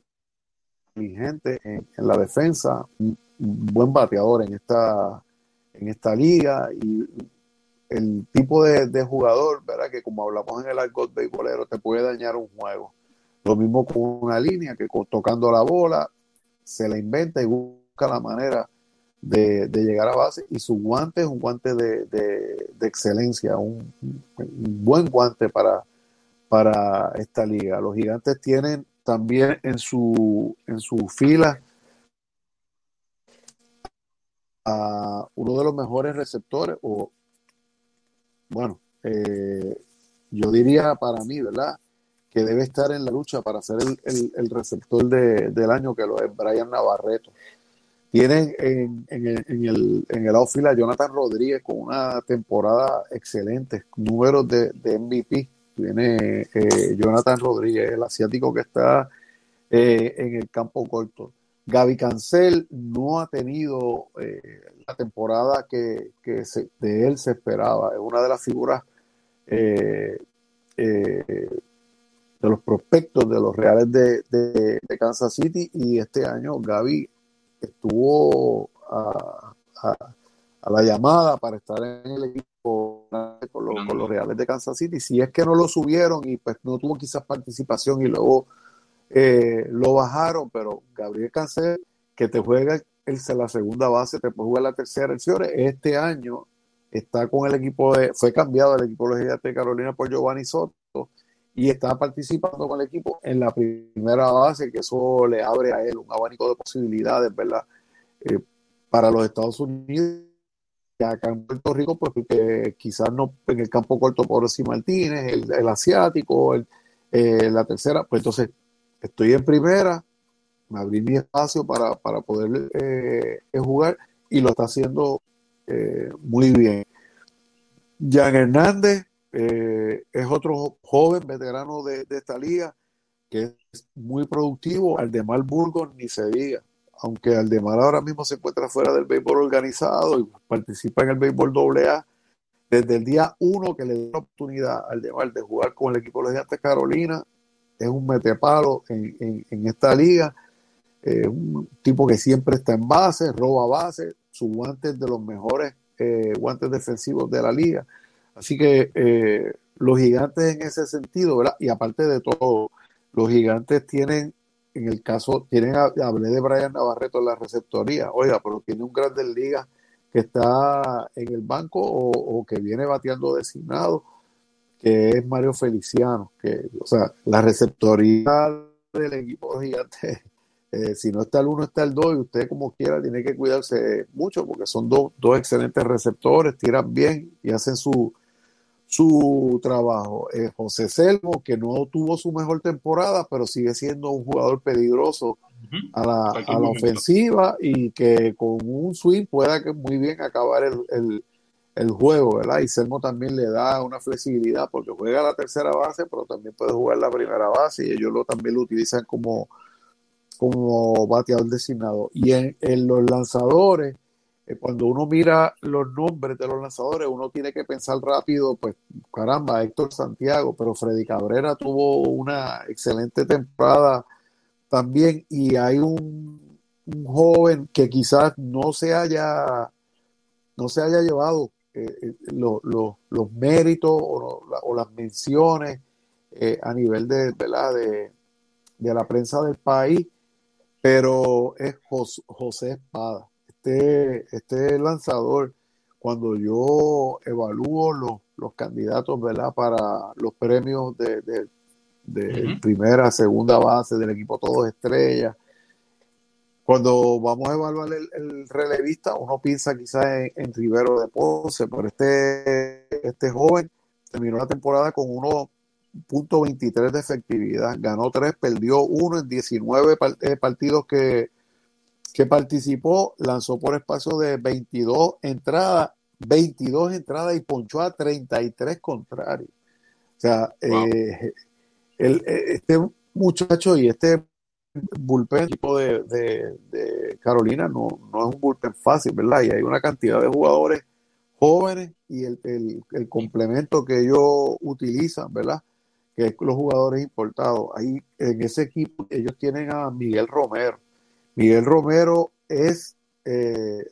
inteligente en, la defensa, un, buen bateador en esta, en esta liga y el tipo de, jugador, ¿verdad? Que como hablamos en el argot beisbolero, te puede dañar un juego. Lo mismo con una línea que tocando la bola, se la inventa y busca la manera de, llegar a base. Y su guante es un guante de, excelencia, un, buen guante para, para esta liga. Los gigantes tienen también en su, en su fila a uno de los mejores receptores o bueno, eh, yo diría para mí, ¿verdad? Que debe estar en la lucha para ser el, receptor del año, que lo es Brian Navarreto. Tienen en, el, en el outfield a Jonathan Rodríguez con una temporada excelente, números de, MVP. Tiene eh, Jonathan Rodríguez, el asiático que está eh, en el campo corto. Gaby Cancel no ha tenido eh, la temporada que, de él se esperaba. Es una de las figuras eh, eh, de los prospectos de los Reales de, Kansas City y este año Gaby estuvo a, la llamada para estar en el equipo con los, con los Reales de Kansas City. Si es que no lo subieron y pues no tuvo quizás participación y luego eh, lo bajaron, pero Gabriel Cancel, que te juega el, la segunda base, te puede jugar la tercera, este año está con el equipo de, fue cambiado el equipo de Carolina por Giovanni Soto y está participando con el equipo en la primera base, que eso le abre a él un abanico de posibilidades, ¿verdad? Eh, para los Estados Unidos acá en Puerto Rico, pues quizás no en el campo corto por si Martínez, el, asiático, el, eh, la tercera, pues entonces estoy en primera, me abrí mi espacio para, poder eh, jugar y lo está haciendo eh, muy bien. Jan Hernández es otro joven veterano de, esta liga que es muy productivo, Aldemar Burgos ni se diga aunque Aldemar ahora mismo se encuentra fuera del béisbol organizado y participa en el béisbol AA, desde el día uno que le dio la oportunidad a Aldemar de jugar con el equipo de los Carolina, es un metepalo en, en, esta liga, eh, un tipo que siempre está en base, roba base, su guante es de los mejores eh, guantes defensivos de la liga. Así que eh, los gigantes en ese sentido, ¿verdad? Y aparte de todo, los gigantes tienen en el caso, tienen, hablé de Brian Navarreto en la receptoría, oiga, pero tiene un Grandes Ligas que está en el banco o, que viene bateando designado, que es Mario Feliciano, que, o sea, la receptoría del equipo gigante, eh, si no está el uno, está el dos, y usted como quiera tiene que cuidarse mucho, porque son dos, dos excelentes receptores, tiran bien y hacen su, su trabajo. Eh, José Selmo, que no tuvo su mejor temporada, pero sigue siendo un jugador peligroso a, la, a la, ofensiva y que con un swing pueda que muy bien acabar el, el, juego, ¿verdad? Y Selmo también le da una flexibilidad porque juega la tercera base, pero también puede jugar la primera base y ellos lo, también lo utilizan como, como bateador designado. Y en, los lanzadores, eh, cuando uno mira los nombres de los lanzadores, uno tiene que pensar rápido, pues caramba, Héctor Santiago, pero Freddy Cabrera tuvo una excelente temporada también y hay un, joven que quizás no se haya, no se haya llevado eh, eh, los méritos o, las menciones a nivel de, de, de, la prensa del país, pero es José Espada. Este, este lanzador, cuando yo evalúo los, los candidatos ¿verdad? para los premios de, de, primera, segunda base del equipo todos estrellas, cuando vamos a evaluar el, relevista, uno piensa quizás en, Rivero de Ponce, pero este, este joven terminó la temporada con 1.23 de efectividad, ganó 3, perdió 1 en 19 eh, partidos que, que participó, lanzó por espacio de 22 entradas, 22 entradas y ponchó a 33 contrarios. O sea, eh, el, este muchacho y este bullpen tipo de, Carolina no, no, es un bullpen fácil, ¿verdad? Y hay una cantidad de jugadores jóvenes y el, el, el complemento que ellos utilizan, ¿verdad? Que es los jugadores importados. Ahí en ese equipo ellos tienen a Miguel Romero, Miguel Romero es eh,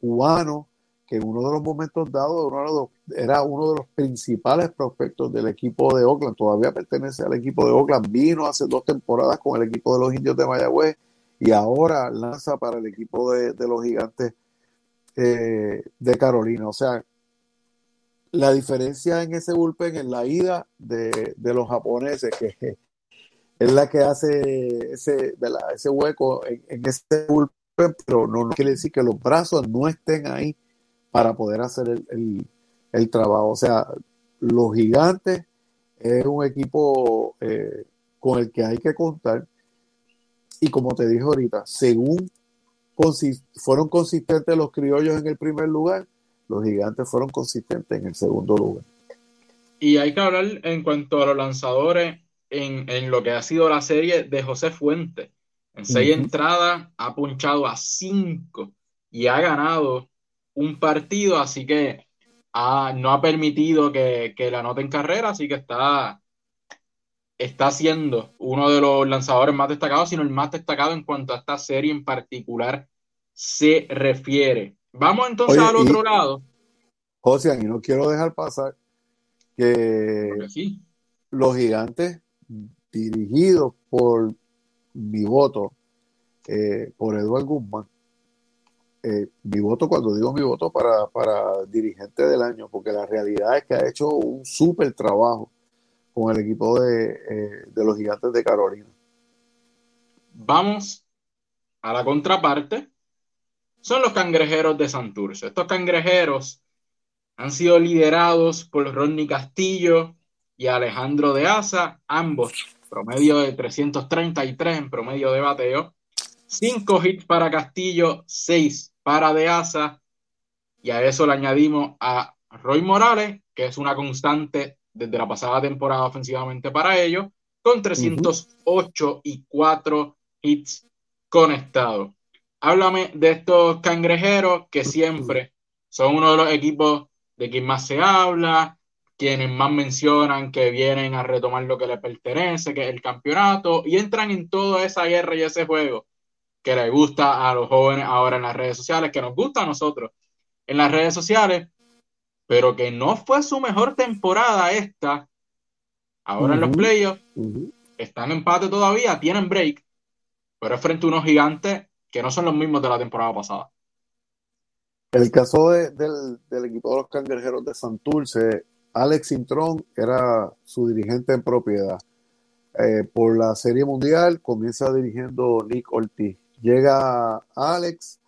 cubano, que en uno de los momentos dados era uno de los principales prospectos del equipo de Oakland, todavía pertenece al equipo de Oakland, vino hace dos temporadas con el equipo de los indios de Mayagüez y ahora lanza para el equipo de, los gigantes eh, de Carolina. O sea, la diferencia en ese bullpen en la ida de, de los japoneses, que es la que hace ese, ese hueco en, en ese pero no, quiere decir que los brazos no estén ahí para poder hacer el, trabajo. O sea, los gigantes es un equipo eh, con el que hay que contar. Y como te dije ahorita, según fueron consistentes los criollos en el primer lugar, los gigantes fueron consistentes en el segundo lugar. Y hay que hablar en cuanto a los lanzadores en, lo que ha sido la serie de José Fuente. En seis entradas ha punchado a cinco y ha ganado un partido, así que no ha permitido que, que la anoten carrera, así que está, está siendo uno de los lanzadores más destacados, sino el más destacado en cuanto a esta serie en particular se refiere. Vamos entonces al otro lado. José, y no quiero dejar pasar que los gigantes dirigido por mi voto, eh, por Eduardo Guzmán. Eh, mi voto, cuando digo mi voto, para, para dirigente del año, porque la realidad es que ha hecho un súper trabajo con el equipo de, eh, de los gigantes de Carolina. Vamos a la contraparte. Son los cangrejeros de Santurce. Estos cangrejeros han sido liderados por Rodney Castillo y Alejandro de Asa, ambos promedio de 333 en promedio de bateo. Cinco hits para Castillo, seis para de Asa. Y a eso le añadimos a Roy Morales, que es una constante desde la pasada temporada ofensivamente para ellos, con 308 y 4 hits conectados. Háblame de estos cangrejeros que siempre son uno de los equipos de quien más se habla, quienes más mencionan que vienen a retomar lo que les pertenece, que es el campeonato, y entran en toda esa guerra y ese juego que les gusta a los jóvenes ahora en las redes sociales, que nos gusta a nosotros en las redes sociales, pero que no fue su mejor temporada esta, ahora en los playoffs, están en empate todavía, tienen break, pero es frente a unos gigantes que no son los mismos de la temporada pasada. El caso del, equipo de los cangrejeros de Santurce, Alex Intrón era su dirigente en propiedad. Eh, por la Serie Mundial comienza dirigiendo Nick Ortiz. Llega Alex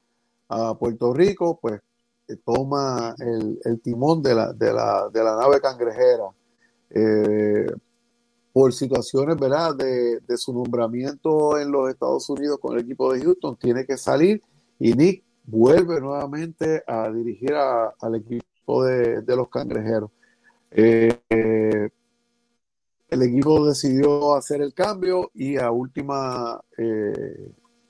a Puerto Rico, pues eh, toma el, timón de la, de, la, de la, nave cangrejera. Eh, por situaciones ¿verdad? De, de, su nombramiento en los Estados Unidos con el equipo de Houston, tiene que salir y Nick vuelve nuevamente a dirigir al equipo de, los cangrejeros. Eh, el equipo decidió hacer el cambio y a última,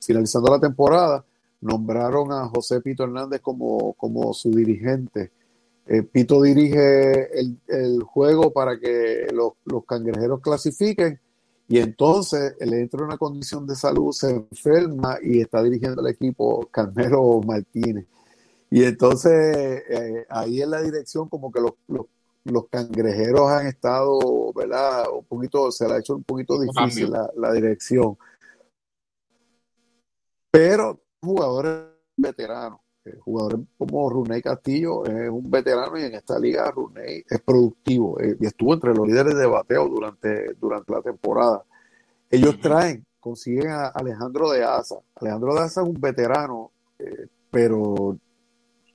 finalizando la temporada, nombraron a José Pito Hernández como, como su dirigente. Eh, Pito dirige el, el, juego para que los, los cangrejeros clasifiquen y entonces él entra en una condición de salud, se enferma y está dirigiendo el equipo Carmelo Martínez. Y entonces eh, ahí en la dirección como que los, los, cangrejeros han estado, ¿verdad? Un poquito, se le ha hecho un poquito difícil la, dirección. Pero jugadores veteranos, eh, jugadores como Runey Castillo es un veterano y en esta liga Runey es productivo eh, y estuvo entre los líderes de bateo durante, durante la temporada. Ellos traen, consiguen a Alejandro de Asa. Alejandro de Asa es un veterano, eh, pero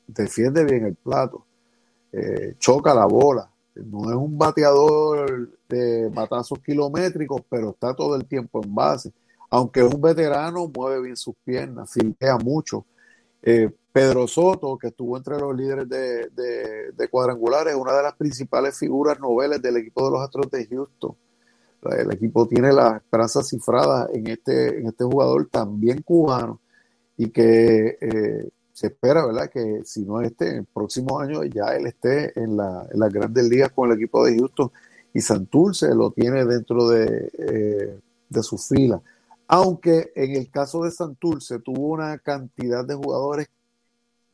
defiende bien el plato, choca la bola. No es un bateador de batazos kilométricos, pero está todo el tiempo en base. Aunque es un veterano, mueve bien sus piernas, filea mucho. Pedro Soto, que estuvo entre los líderes de, cuadrangulares, una de las principales figuras noveles del equipo de los Astros de Houston. El equipo tiene la esperanza cifrada en este, en este jugador también cubano y que eh, se espera, ¿verdad? Que si no este, el próximo año ya él esté en, la, en las grandes ligas con el equipo de Houston y Santurce lo tiene dentro de, eh, de su fila. Aunque en el caso de Santurce tuvo una cantidad de jugadores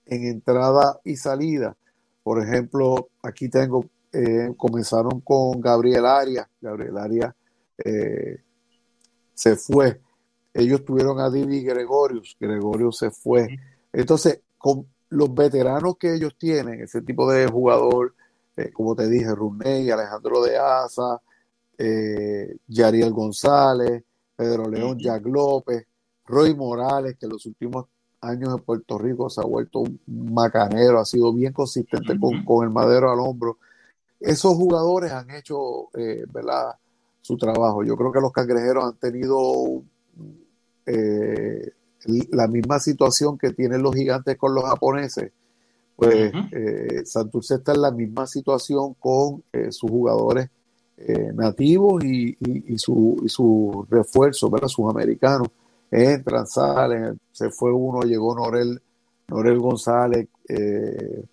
en entrada y salida. Por ejemplo, aquí tengo, eh, comenzaron con Gabriel Arias. Gabriel Arias eh, se fue. Ellos tuvieron a Didi Gregorius. Gregorius se fue. Entonces, con los veteranos que ellos tienen, ese tipo de jugador, eh, como te dije, Runey, Alejandro de Asa, Yariel González, Pedro León, Jack López, Roy Morales, que los últimos años en Puerto Rico se ha vuelto un macanero, ha sido bien consistente con, el madero al hombro. Esos jugadores han hecho eh, ¿verdad? su trabajo. Yo creo que los cangrejeros han tenido eh, la misma situación que tienen los gigantes con los japoneses. Pues eh, Santurce está en la misma situación con sus jugadores nativos y, y, su, y su refuerzo, ¿verdad? sus americanos entran, salen, se fue uno, llegó Norel, Norel González, eh,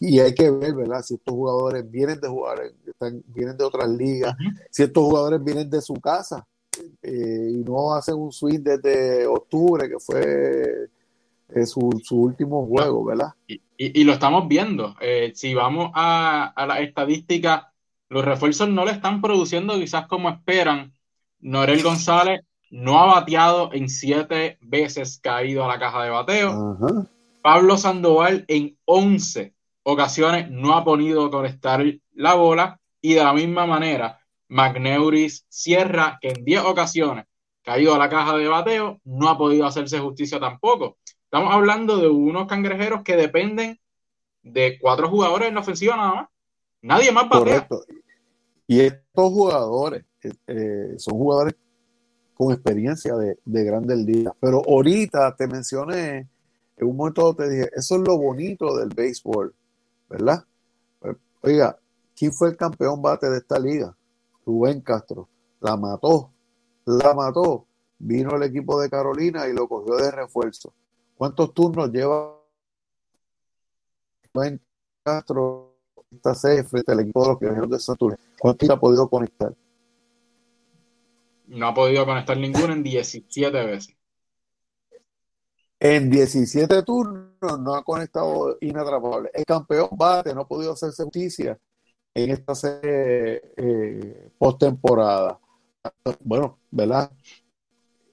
y hay que ver, ¿verdad? Si estos jugadores vienen de jugar, están, vienen de otras ligas, si estos jugadores vienen de su casa eh, y no hacen un swing desde octubre, que fue eh, su, último juego, ¿verdad? Y, lo estamos viendo. si vamos a, a la estadística, los refuerzos no le están produciendo quizás como esperan. Norel González no ha bateado en siete veces caído a la caja de bateo. Pablo Sandoval en once ocasiones no ha podido conectar la bola y de la misma manera Magneuris Sierra, que en 10 ocasiones ha ido a la caja de bateo, no ha podido hacerse justicia tampoco. Estamos hablando de unos cangrejeros que dependen de cuatro jugadores en la ofensiva nada más. Nadie más batea. Correcto. Y estos jugadores eh, eh, son jugadores con experiencia de, de grandes ligas. Pero ahorita te mencioné, en un momento te dije, eso es lo bonito del béisbol, ¿verdad? Oiga, ¿quién fue el campeón bate de esta liga? Rubén Castro. La mató, la mató. Vino el equipo de Carolina y lo cogió de refuerzo. ¿Cuántos turnos lleva Rubén Castro esta serie frente al equipo de los Guerreros de Santurce? ¿Cuántos ha podido conectar? No ha podido conectar ninguno en 17 veces. En 17 turnos no ha conectado inatrapable. El campeón bate no ha podido hacerse justicia en esta serie eh, postemporada. Bueno, ¿verdad?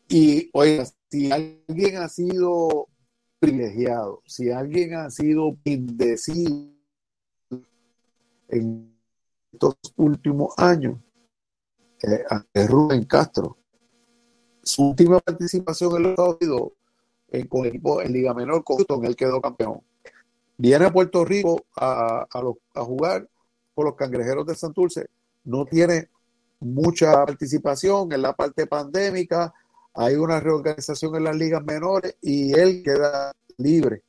Y oiga, si alguien ha sido privilegiado, si alguien ha sido bendecido en estos últimos años, eh, Rubén Castro. Su última participación en los Estados Unidos en, con el equipo en Liga Menor con Houston, él quedó campeón. Viene a Puerto Rico a, a, jugar por los cangrejeros de Santurce. No tiene mucha participación en la parte pandémica. Hay una reorganización en las ligas menores y él queda libre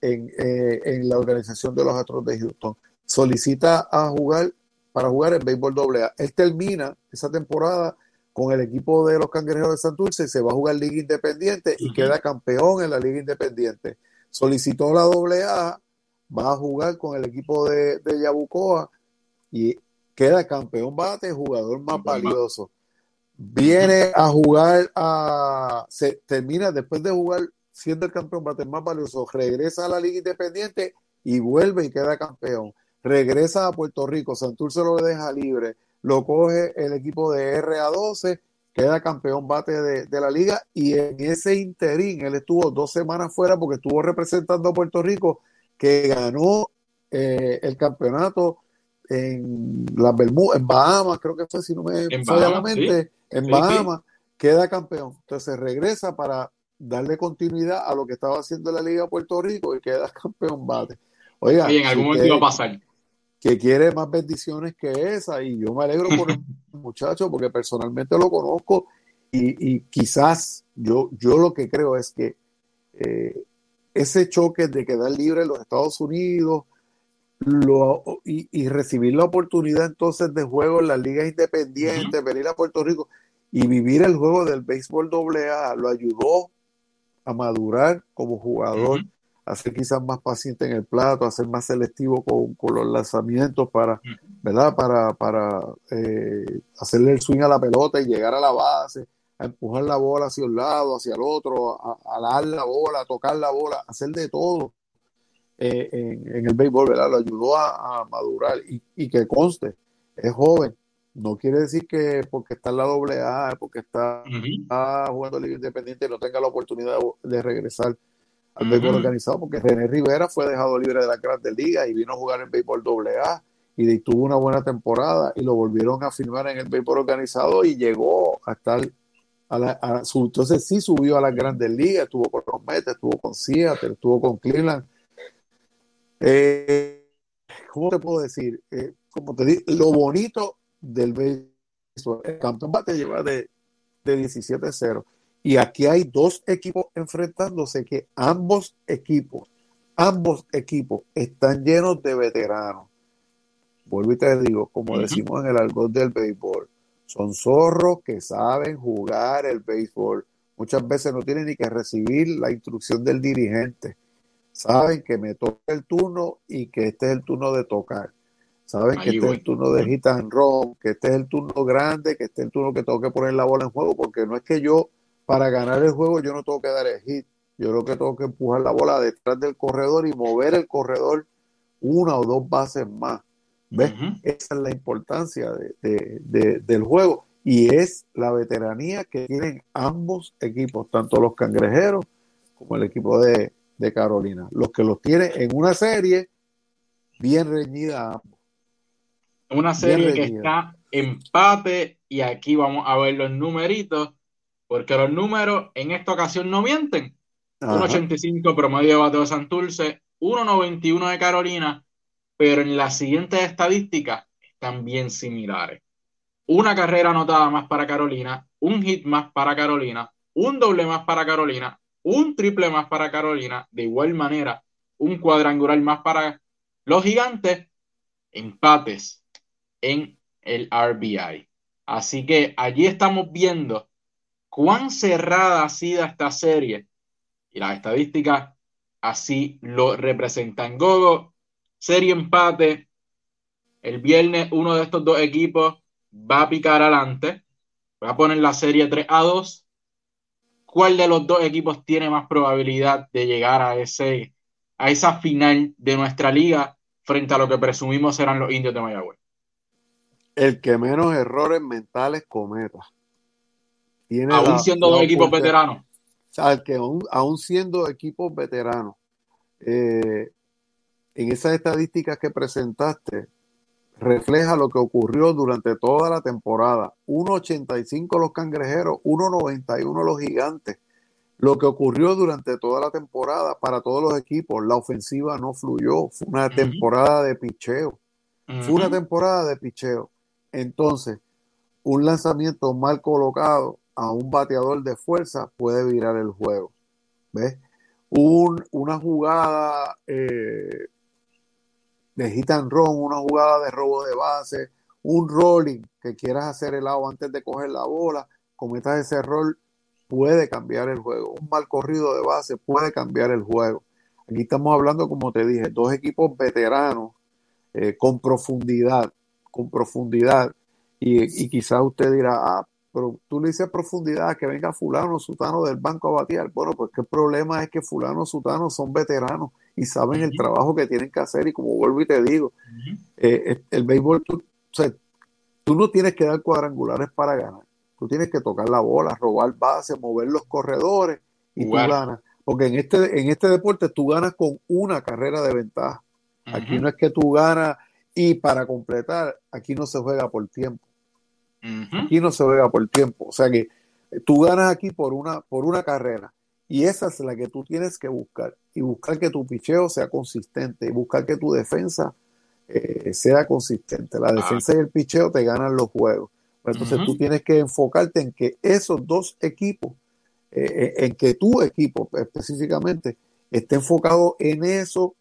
en, eh, en la organización de los Astros de Houston. Solicita a jugar para jugar en béisbol AA. Él termina esa temporada con el equipo de los Cangrejeros de Santurce y se va a jugar Liga Independiente y queda campeón en la Liga Independiente. Solicitó la AA, va a jugar con el equipo de, de Yabucoa y queda campeón bate, jugador más valioso. Viene a jugar a. Se termina después de jugar siendo el campeón bate más valioso, regresa a la Liga Independiente y vuelve y queda campeón regresa a Puerto Rico, Santurce lo deja libre, lo coge el equipo de RA12, queda campeón bate de, la liga y en ese interín él estuvo dos semanas fuera porque estuvo representando a Puerto Rico que ganó eh, el campeonato en las Bermudas, en Bahamas, creo que fue, si no me falla la mente, en Bahamas, queda campeón. Entonces regresa para darle continuidad a lo que estaba haciendo la Liga de Puerto Rico y queda campeón bate. Oiga, y en algún momento iba a pasar que quiere más bendiciones que esa y yo me alegro por el muchacho porque personalmente lo conozco y, quizás yo, yo lo que creo es que eh, ese choque de quedar libre en los Estados Unidos lo, y, recibir la oportunidad entonces de juego en las ligas independientes, venir a Puerto Rico y vivir el juego del béisbol AA lo ayudó a madurar como jugador a ser quizás más paciente en el plato, a ser más selectivo con, los lanzamientos para, ¿verdad? Para, para eh, hacerle el swing a la pelota y llegar a la base, a empujar la bola hacia un lado, hacia el otro, a, dar la bola, a tocar la bola, hacer de todo eh, en, el béisbol, ¿verdad? Lo ayudó a, madurar y, que conste, es joven. No quiere decir que porque está en la doble A, porque está, jugando Liga Independiente no tenga la oportunidad de regresar al béisbol organizado, porque René Rivera fue dejado libre de la Grandes Ligas y vino a jugar en béisbol AA y tuvo una buena temporada y lo volvieron a firmar en el béisbol organizado y llegó a estar a, la, su, entonces sí subió a las Grandes Ligas, estuvo con los Mets, estuvo con Seattle, estuvo con Cleveland. Eh, ¿Cómo te puedo decir? Eh, como te digo, lo bonito del béisbol, el campeón va a llevar de, de 17-0 y aquí hay dos equipos enfrentándose que ambos equipos, ambos equipos están llenos de veteranos. Vuelvo y te digo, como decimos en el argot del béisbol, son zorros que saben jugar el béisbol. Muchas veces no tienen ni que recibir la instrucción del dirigente. Saben que me toca el turno y que este es el turno de tocar. Saben que este es el turno de hit and que este es el turno grande, que este es el turno que tengo que poner la bola en juego, porque no es que yo para ganar el juego yo no tengo que dar el hit. Yo creo que tengo que empujar la bola detrás del corredor y mover el corredor una o dos bases más. ¿Ves? Esa es la importancia del juego. Y es la veteranía que tienen ambos equipos, tanto los cangrejeros como el equipo de, Carolina. Los que los tienen en una serie bien reñida Una serie que está empate y aquí vamos a ver los numeritos, porque los números en esta ocasión no mienten. 1.85 promedio de bateo de Santurce, 1.91 de Carolina, pero en las siguientes estadísticas están bien similares. Una carrera anotada más para Carolina, un hit más para Carolina, un doble más para Carolina, un triple más para Carolina, de igual manera, un cuadrangular más para los gigantes, empates en el RBI. Así que allí estamos viendo cuán cerrada ha sido esta serie y las estadísticas así lo representan. Gogo, serie empate. El viernes uno de estos dos equipos va a picar adelante. Va a poner la serie 3 a 2. ¿Cuál de los dos equipos tiene más probabilidad de llegar a, ese, a esa final de nuestra liga frente a lo que presumimos serán los indios de Mayagüez? El que menos errores mentales cometa. Tiene aún siendo dos equipos veteranos. O sea, el que aún, siendo equipos veteranos, eh, en esas estadísticas que presentaste, refleja lo que ocurrió durante toda la temporada. 1.85 los cangrejeros, 1.91 los gigantes. Lo que ocurrió durante toda la temporada para todos los equipos, la ofensiva no fluyó, fue una temporada de picheo. Fue una temporada de picheo. Entonces, un lanzamiento mal colocado a un bateador de fuerza puede virar el juego. ¿Ves? una jugada eh, de hit and run, una jugada de robo de base, un rolling que quieras hacer el lado antes de coger la bola, cometas ese error, puede cambiar el juego. Un mal corrido de base puede cambiar el juego. Aquí estamos hablando, como te dije, dos equipos veteranos eh, con profundidad, con profundidad. Y, y quizás usted dirá, ah, pero tú le dices profundidad que venga fulano, sutano del banco a batear. Bueno, pues que el problema es que fulano, sutano son veteranos y saben el trabajo que tienen que hacer y como vuelvo y te digo, eh, el béisbol, tú, tú no tienes que dar cuadrangulares para ganar, tú tienes que tocar la bola, robar bases, mover los corredores y tú ganas. Porque en este, en este deporte tú ganas con una carrera de ventaja. Aquí no es que tú ganas y para completar, aquí no se juega por tiempo. Aquí no se juega por tiempo. O sea que tú ganas aquí por una, por una carrera. Y esa es la que tú tienes que buscar. Y buscar que tu picheo sea consistente. Y buscar que tu defensa eh, sea consistente. La defensa y el picheo te ganan los juegos. Entonces tú tienes que enfocarte en que esos dos equipos, eh, eh, en que tu equipo específicamente esté enfocado en eso.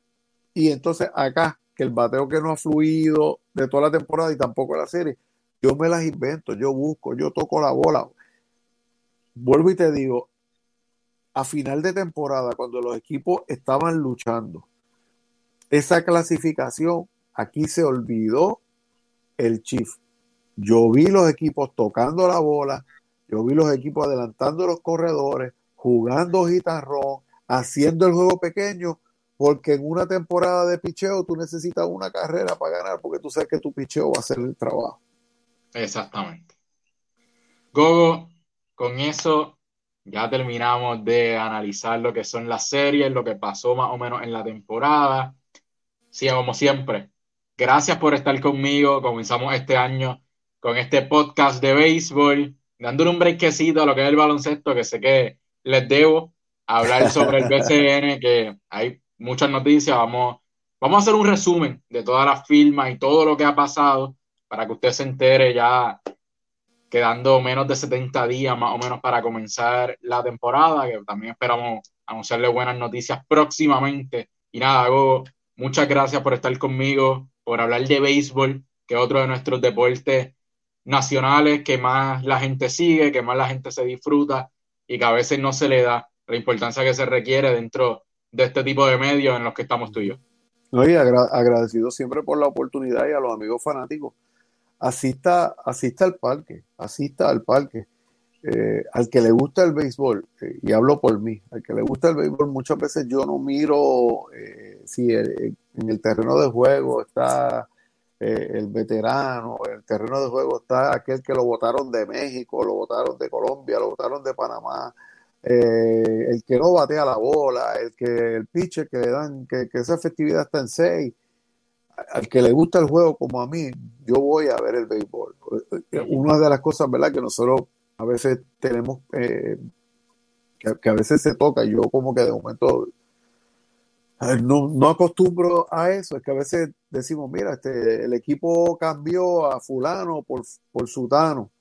Y entonces acá, que el bateo que no ha fluido de toda la temporada y tampoco la serie, yo me las invento, yo busco, yo toco la bola. Vuelvo y te digo, a final de temporada, cuando los equipos estaban luchando, esa clasificación, aquí se olvidó el Chief. Yo vi los equipos tocando la bola, yo vi los equipos adelantando los corredores, jugando gitarrón, haciendo el juego pequeño, porque en una temporada de picheo tú necesitas una carrera para ganar, porque tú sabes que tu picheo va a hacer el trabajo. Exactamente. Gogo, con eso ya terminamos de analizar lo que son las series, lo que pasó más o menos en la temporada. Sí, como siempre, gracias por estar conmigo. Comenzamos este año con este podcast de béisbol, dándole un brequecito a lo que es el baloncesto, que sé que les debo hablar sobre el BCN, que hay muchas noticias. Vamos, vamos a hacer un resumen de todas las firmas y todo lo que ha pasado para que usted se entere ya quedando menos de 70 días más o menos para comenzar la temporada, que también esperamos anunciarle buenas noticias próximamente. Y nada, Gogo, muchas gracias por estar conmigo, por hablar de béisbol, que es otro de nuestros deportes nacionales que más la gente sigue, que más la gente se disfruta y que a veces no se le da la importancia que se requiere dentro de este tipo de medios en los que estamos tú y yo. agradecido siempre por la oportunidad y a los amigos fanáticos asista, asista al parque, asista al parque. Eh, al que le gusta el béisbol, eh, y hablo por mí, al que le gusta el béisbol, muchas veces yo no miro eh, si en el terreno de juego está el veterano, en el terreno de juego está aquel que lo votaron de México, lo votaron de Colombia, lo votaron de Panamá, el que no batea la bola, el que el pitcher que le dan, que, que esa efectividad está en seis al que le gusta el juego como a mí, yo voy a ver el béisbol. Una de las cosas, ¿verdad? Que nosotros a veces tenemos, eh, que, a veces se toca, yo como que de momento no, no, acostumbro a eso, es que a veces decimos, mira, este, el equipo cambió a fulano por, por sutano.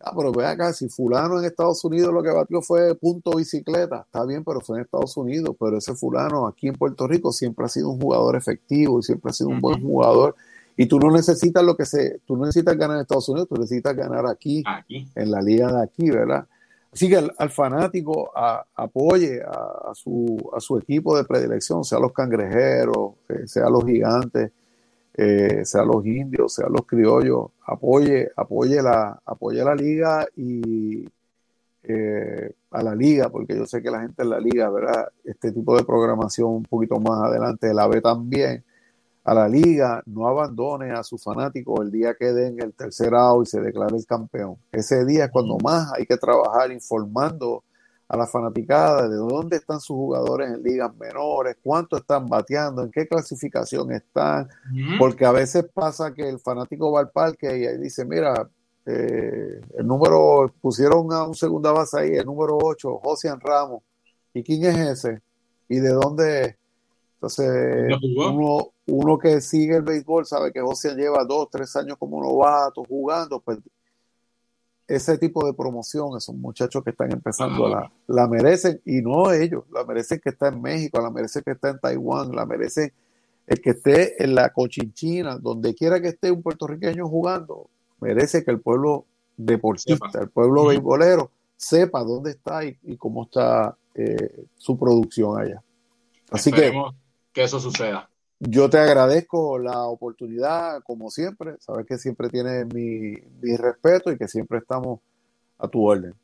Ah, pero ve acá, si fulano en Estados Unidos lo que batió fue punto bicicleta, está bien, pero fue en Estados Unidos, pero ese fulano aquí en Puerto Rico siempre ha sido un jugador efectivo y siempre ha sido un buen jugador. Y tú no necesitas lo que se, tú no necesitas ganar en Estados Unidos, tú necesitas ganar aquí, en la liga de aquí, ¿verdad? Así que al, fanático apoye a, su, a su equipo de predilección, sea los cangrejeros, sea los gigantes, eh, sea los indios, sea los criollos, apoye, apoye la, apoye la liga y eh, a la liga, porque yo sé que la gente en la liga, ¿verdad? Este tipo de programación un poquito más adelante la ve también. A la liga, no abandone a sus fanáticos el día que den el tercer out y se declare el campeón. Ese día es cuando más hay que trabajar informando a la fanaticada de dónde están sus jugadores en ligas menores, cuánto están bateando, en qué clasificación están, porque a veces pasa que el fanático va al parque y ahí dice, mira, eh, el número, pusieron a un segunda base ahí, el número 8, Josian Ramos, ¿y quién es ese? ¿Y de dónde es? Entonces, uno, uno que sigue el béisbol sabe que Josian lleva dos, tres años como novato jugando, pues ese tipo de promoción, esos muchachos que están empezando, la, la, merecen, y no ellos, la merecen que está en México, la merecen que está en Taiwán, la merecen el que esté en la Cochinchina, donde quiera que esté un puertorriqueño jugando, merece que el pueblo deportista, el pueblo beisbolero, sepa dónde está y, cómo está eh, su producción allá. Así que, que eso suceda. Yo te agradezco la oportunidad, como siempre. Sabes que siempre tienes mi, respeto y que siempre estamos a tu orden.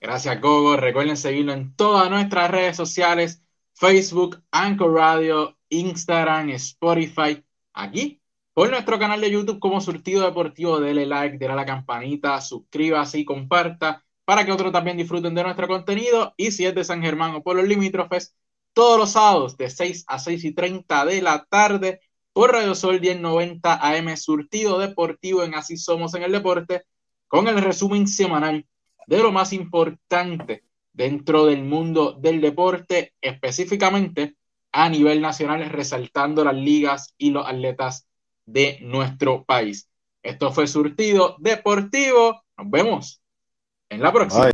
Gracias, Gogo. Recuerden seguirlo en todas nuestras redes sociales: Facebook, Anchor Radio, Instagram, Spotify. Aquí, por nuestro canal de YouTube como Surtido Deportivo. Dele like, dele a la campanita, suscríbase y comparta para que otros también disfruten de nuestro contenido. Y si es de San Germán o por los limítrofes, todos los sábados de 6 a 6 y 30 de la tarde por Radio Sol 1090 AM Surtido Deportivo en Así Somos en el Deporte, con el resumen semanal de lo más importante dentro del mundo del deporte, específicamente a nivel nacional, resaltando las ligas y los atletas de nuestro país. Esto fue Surtido Deportivo. Nos vemos en la próxima.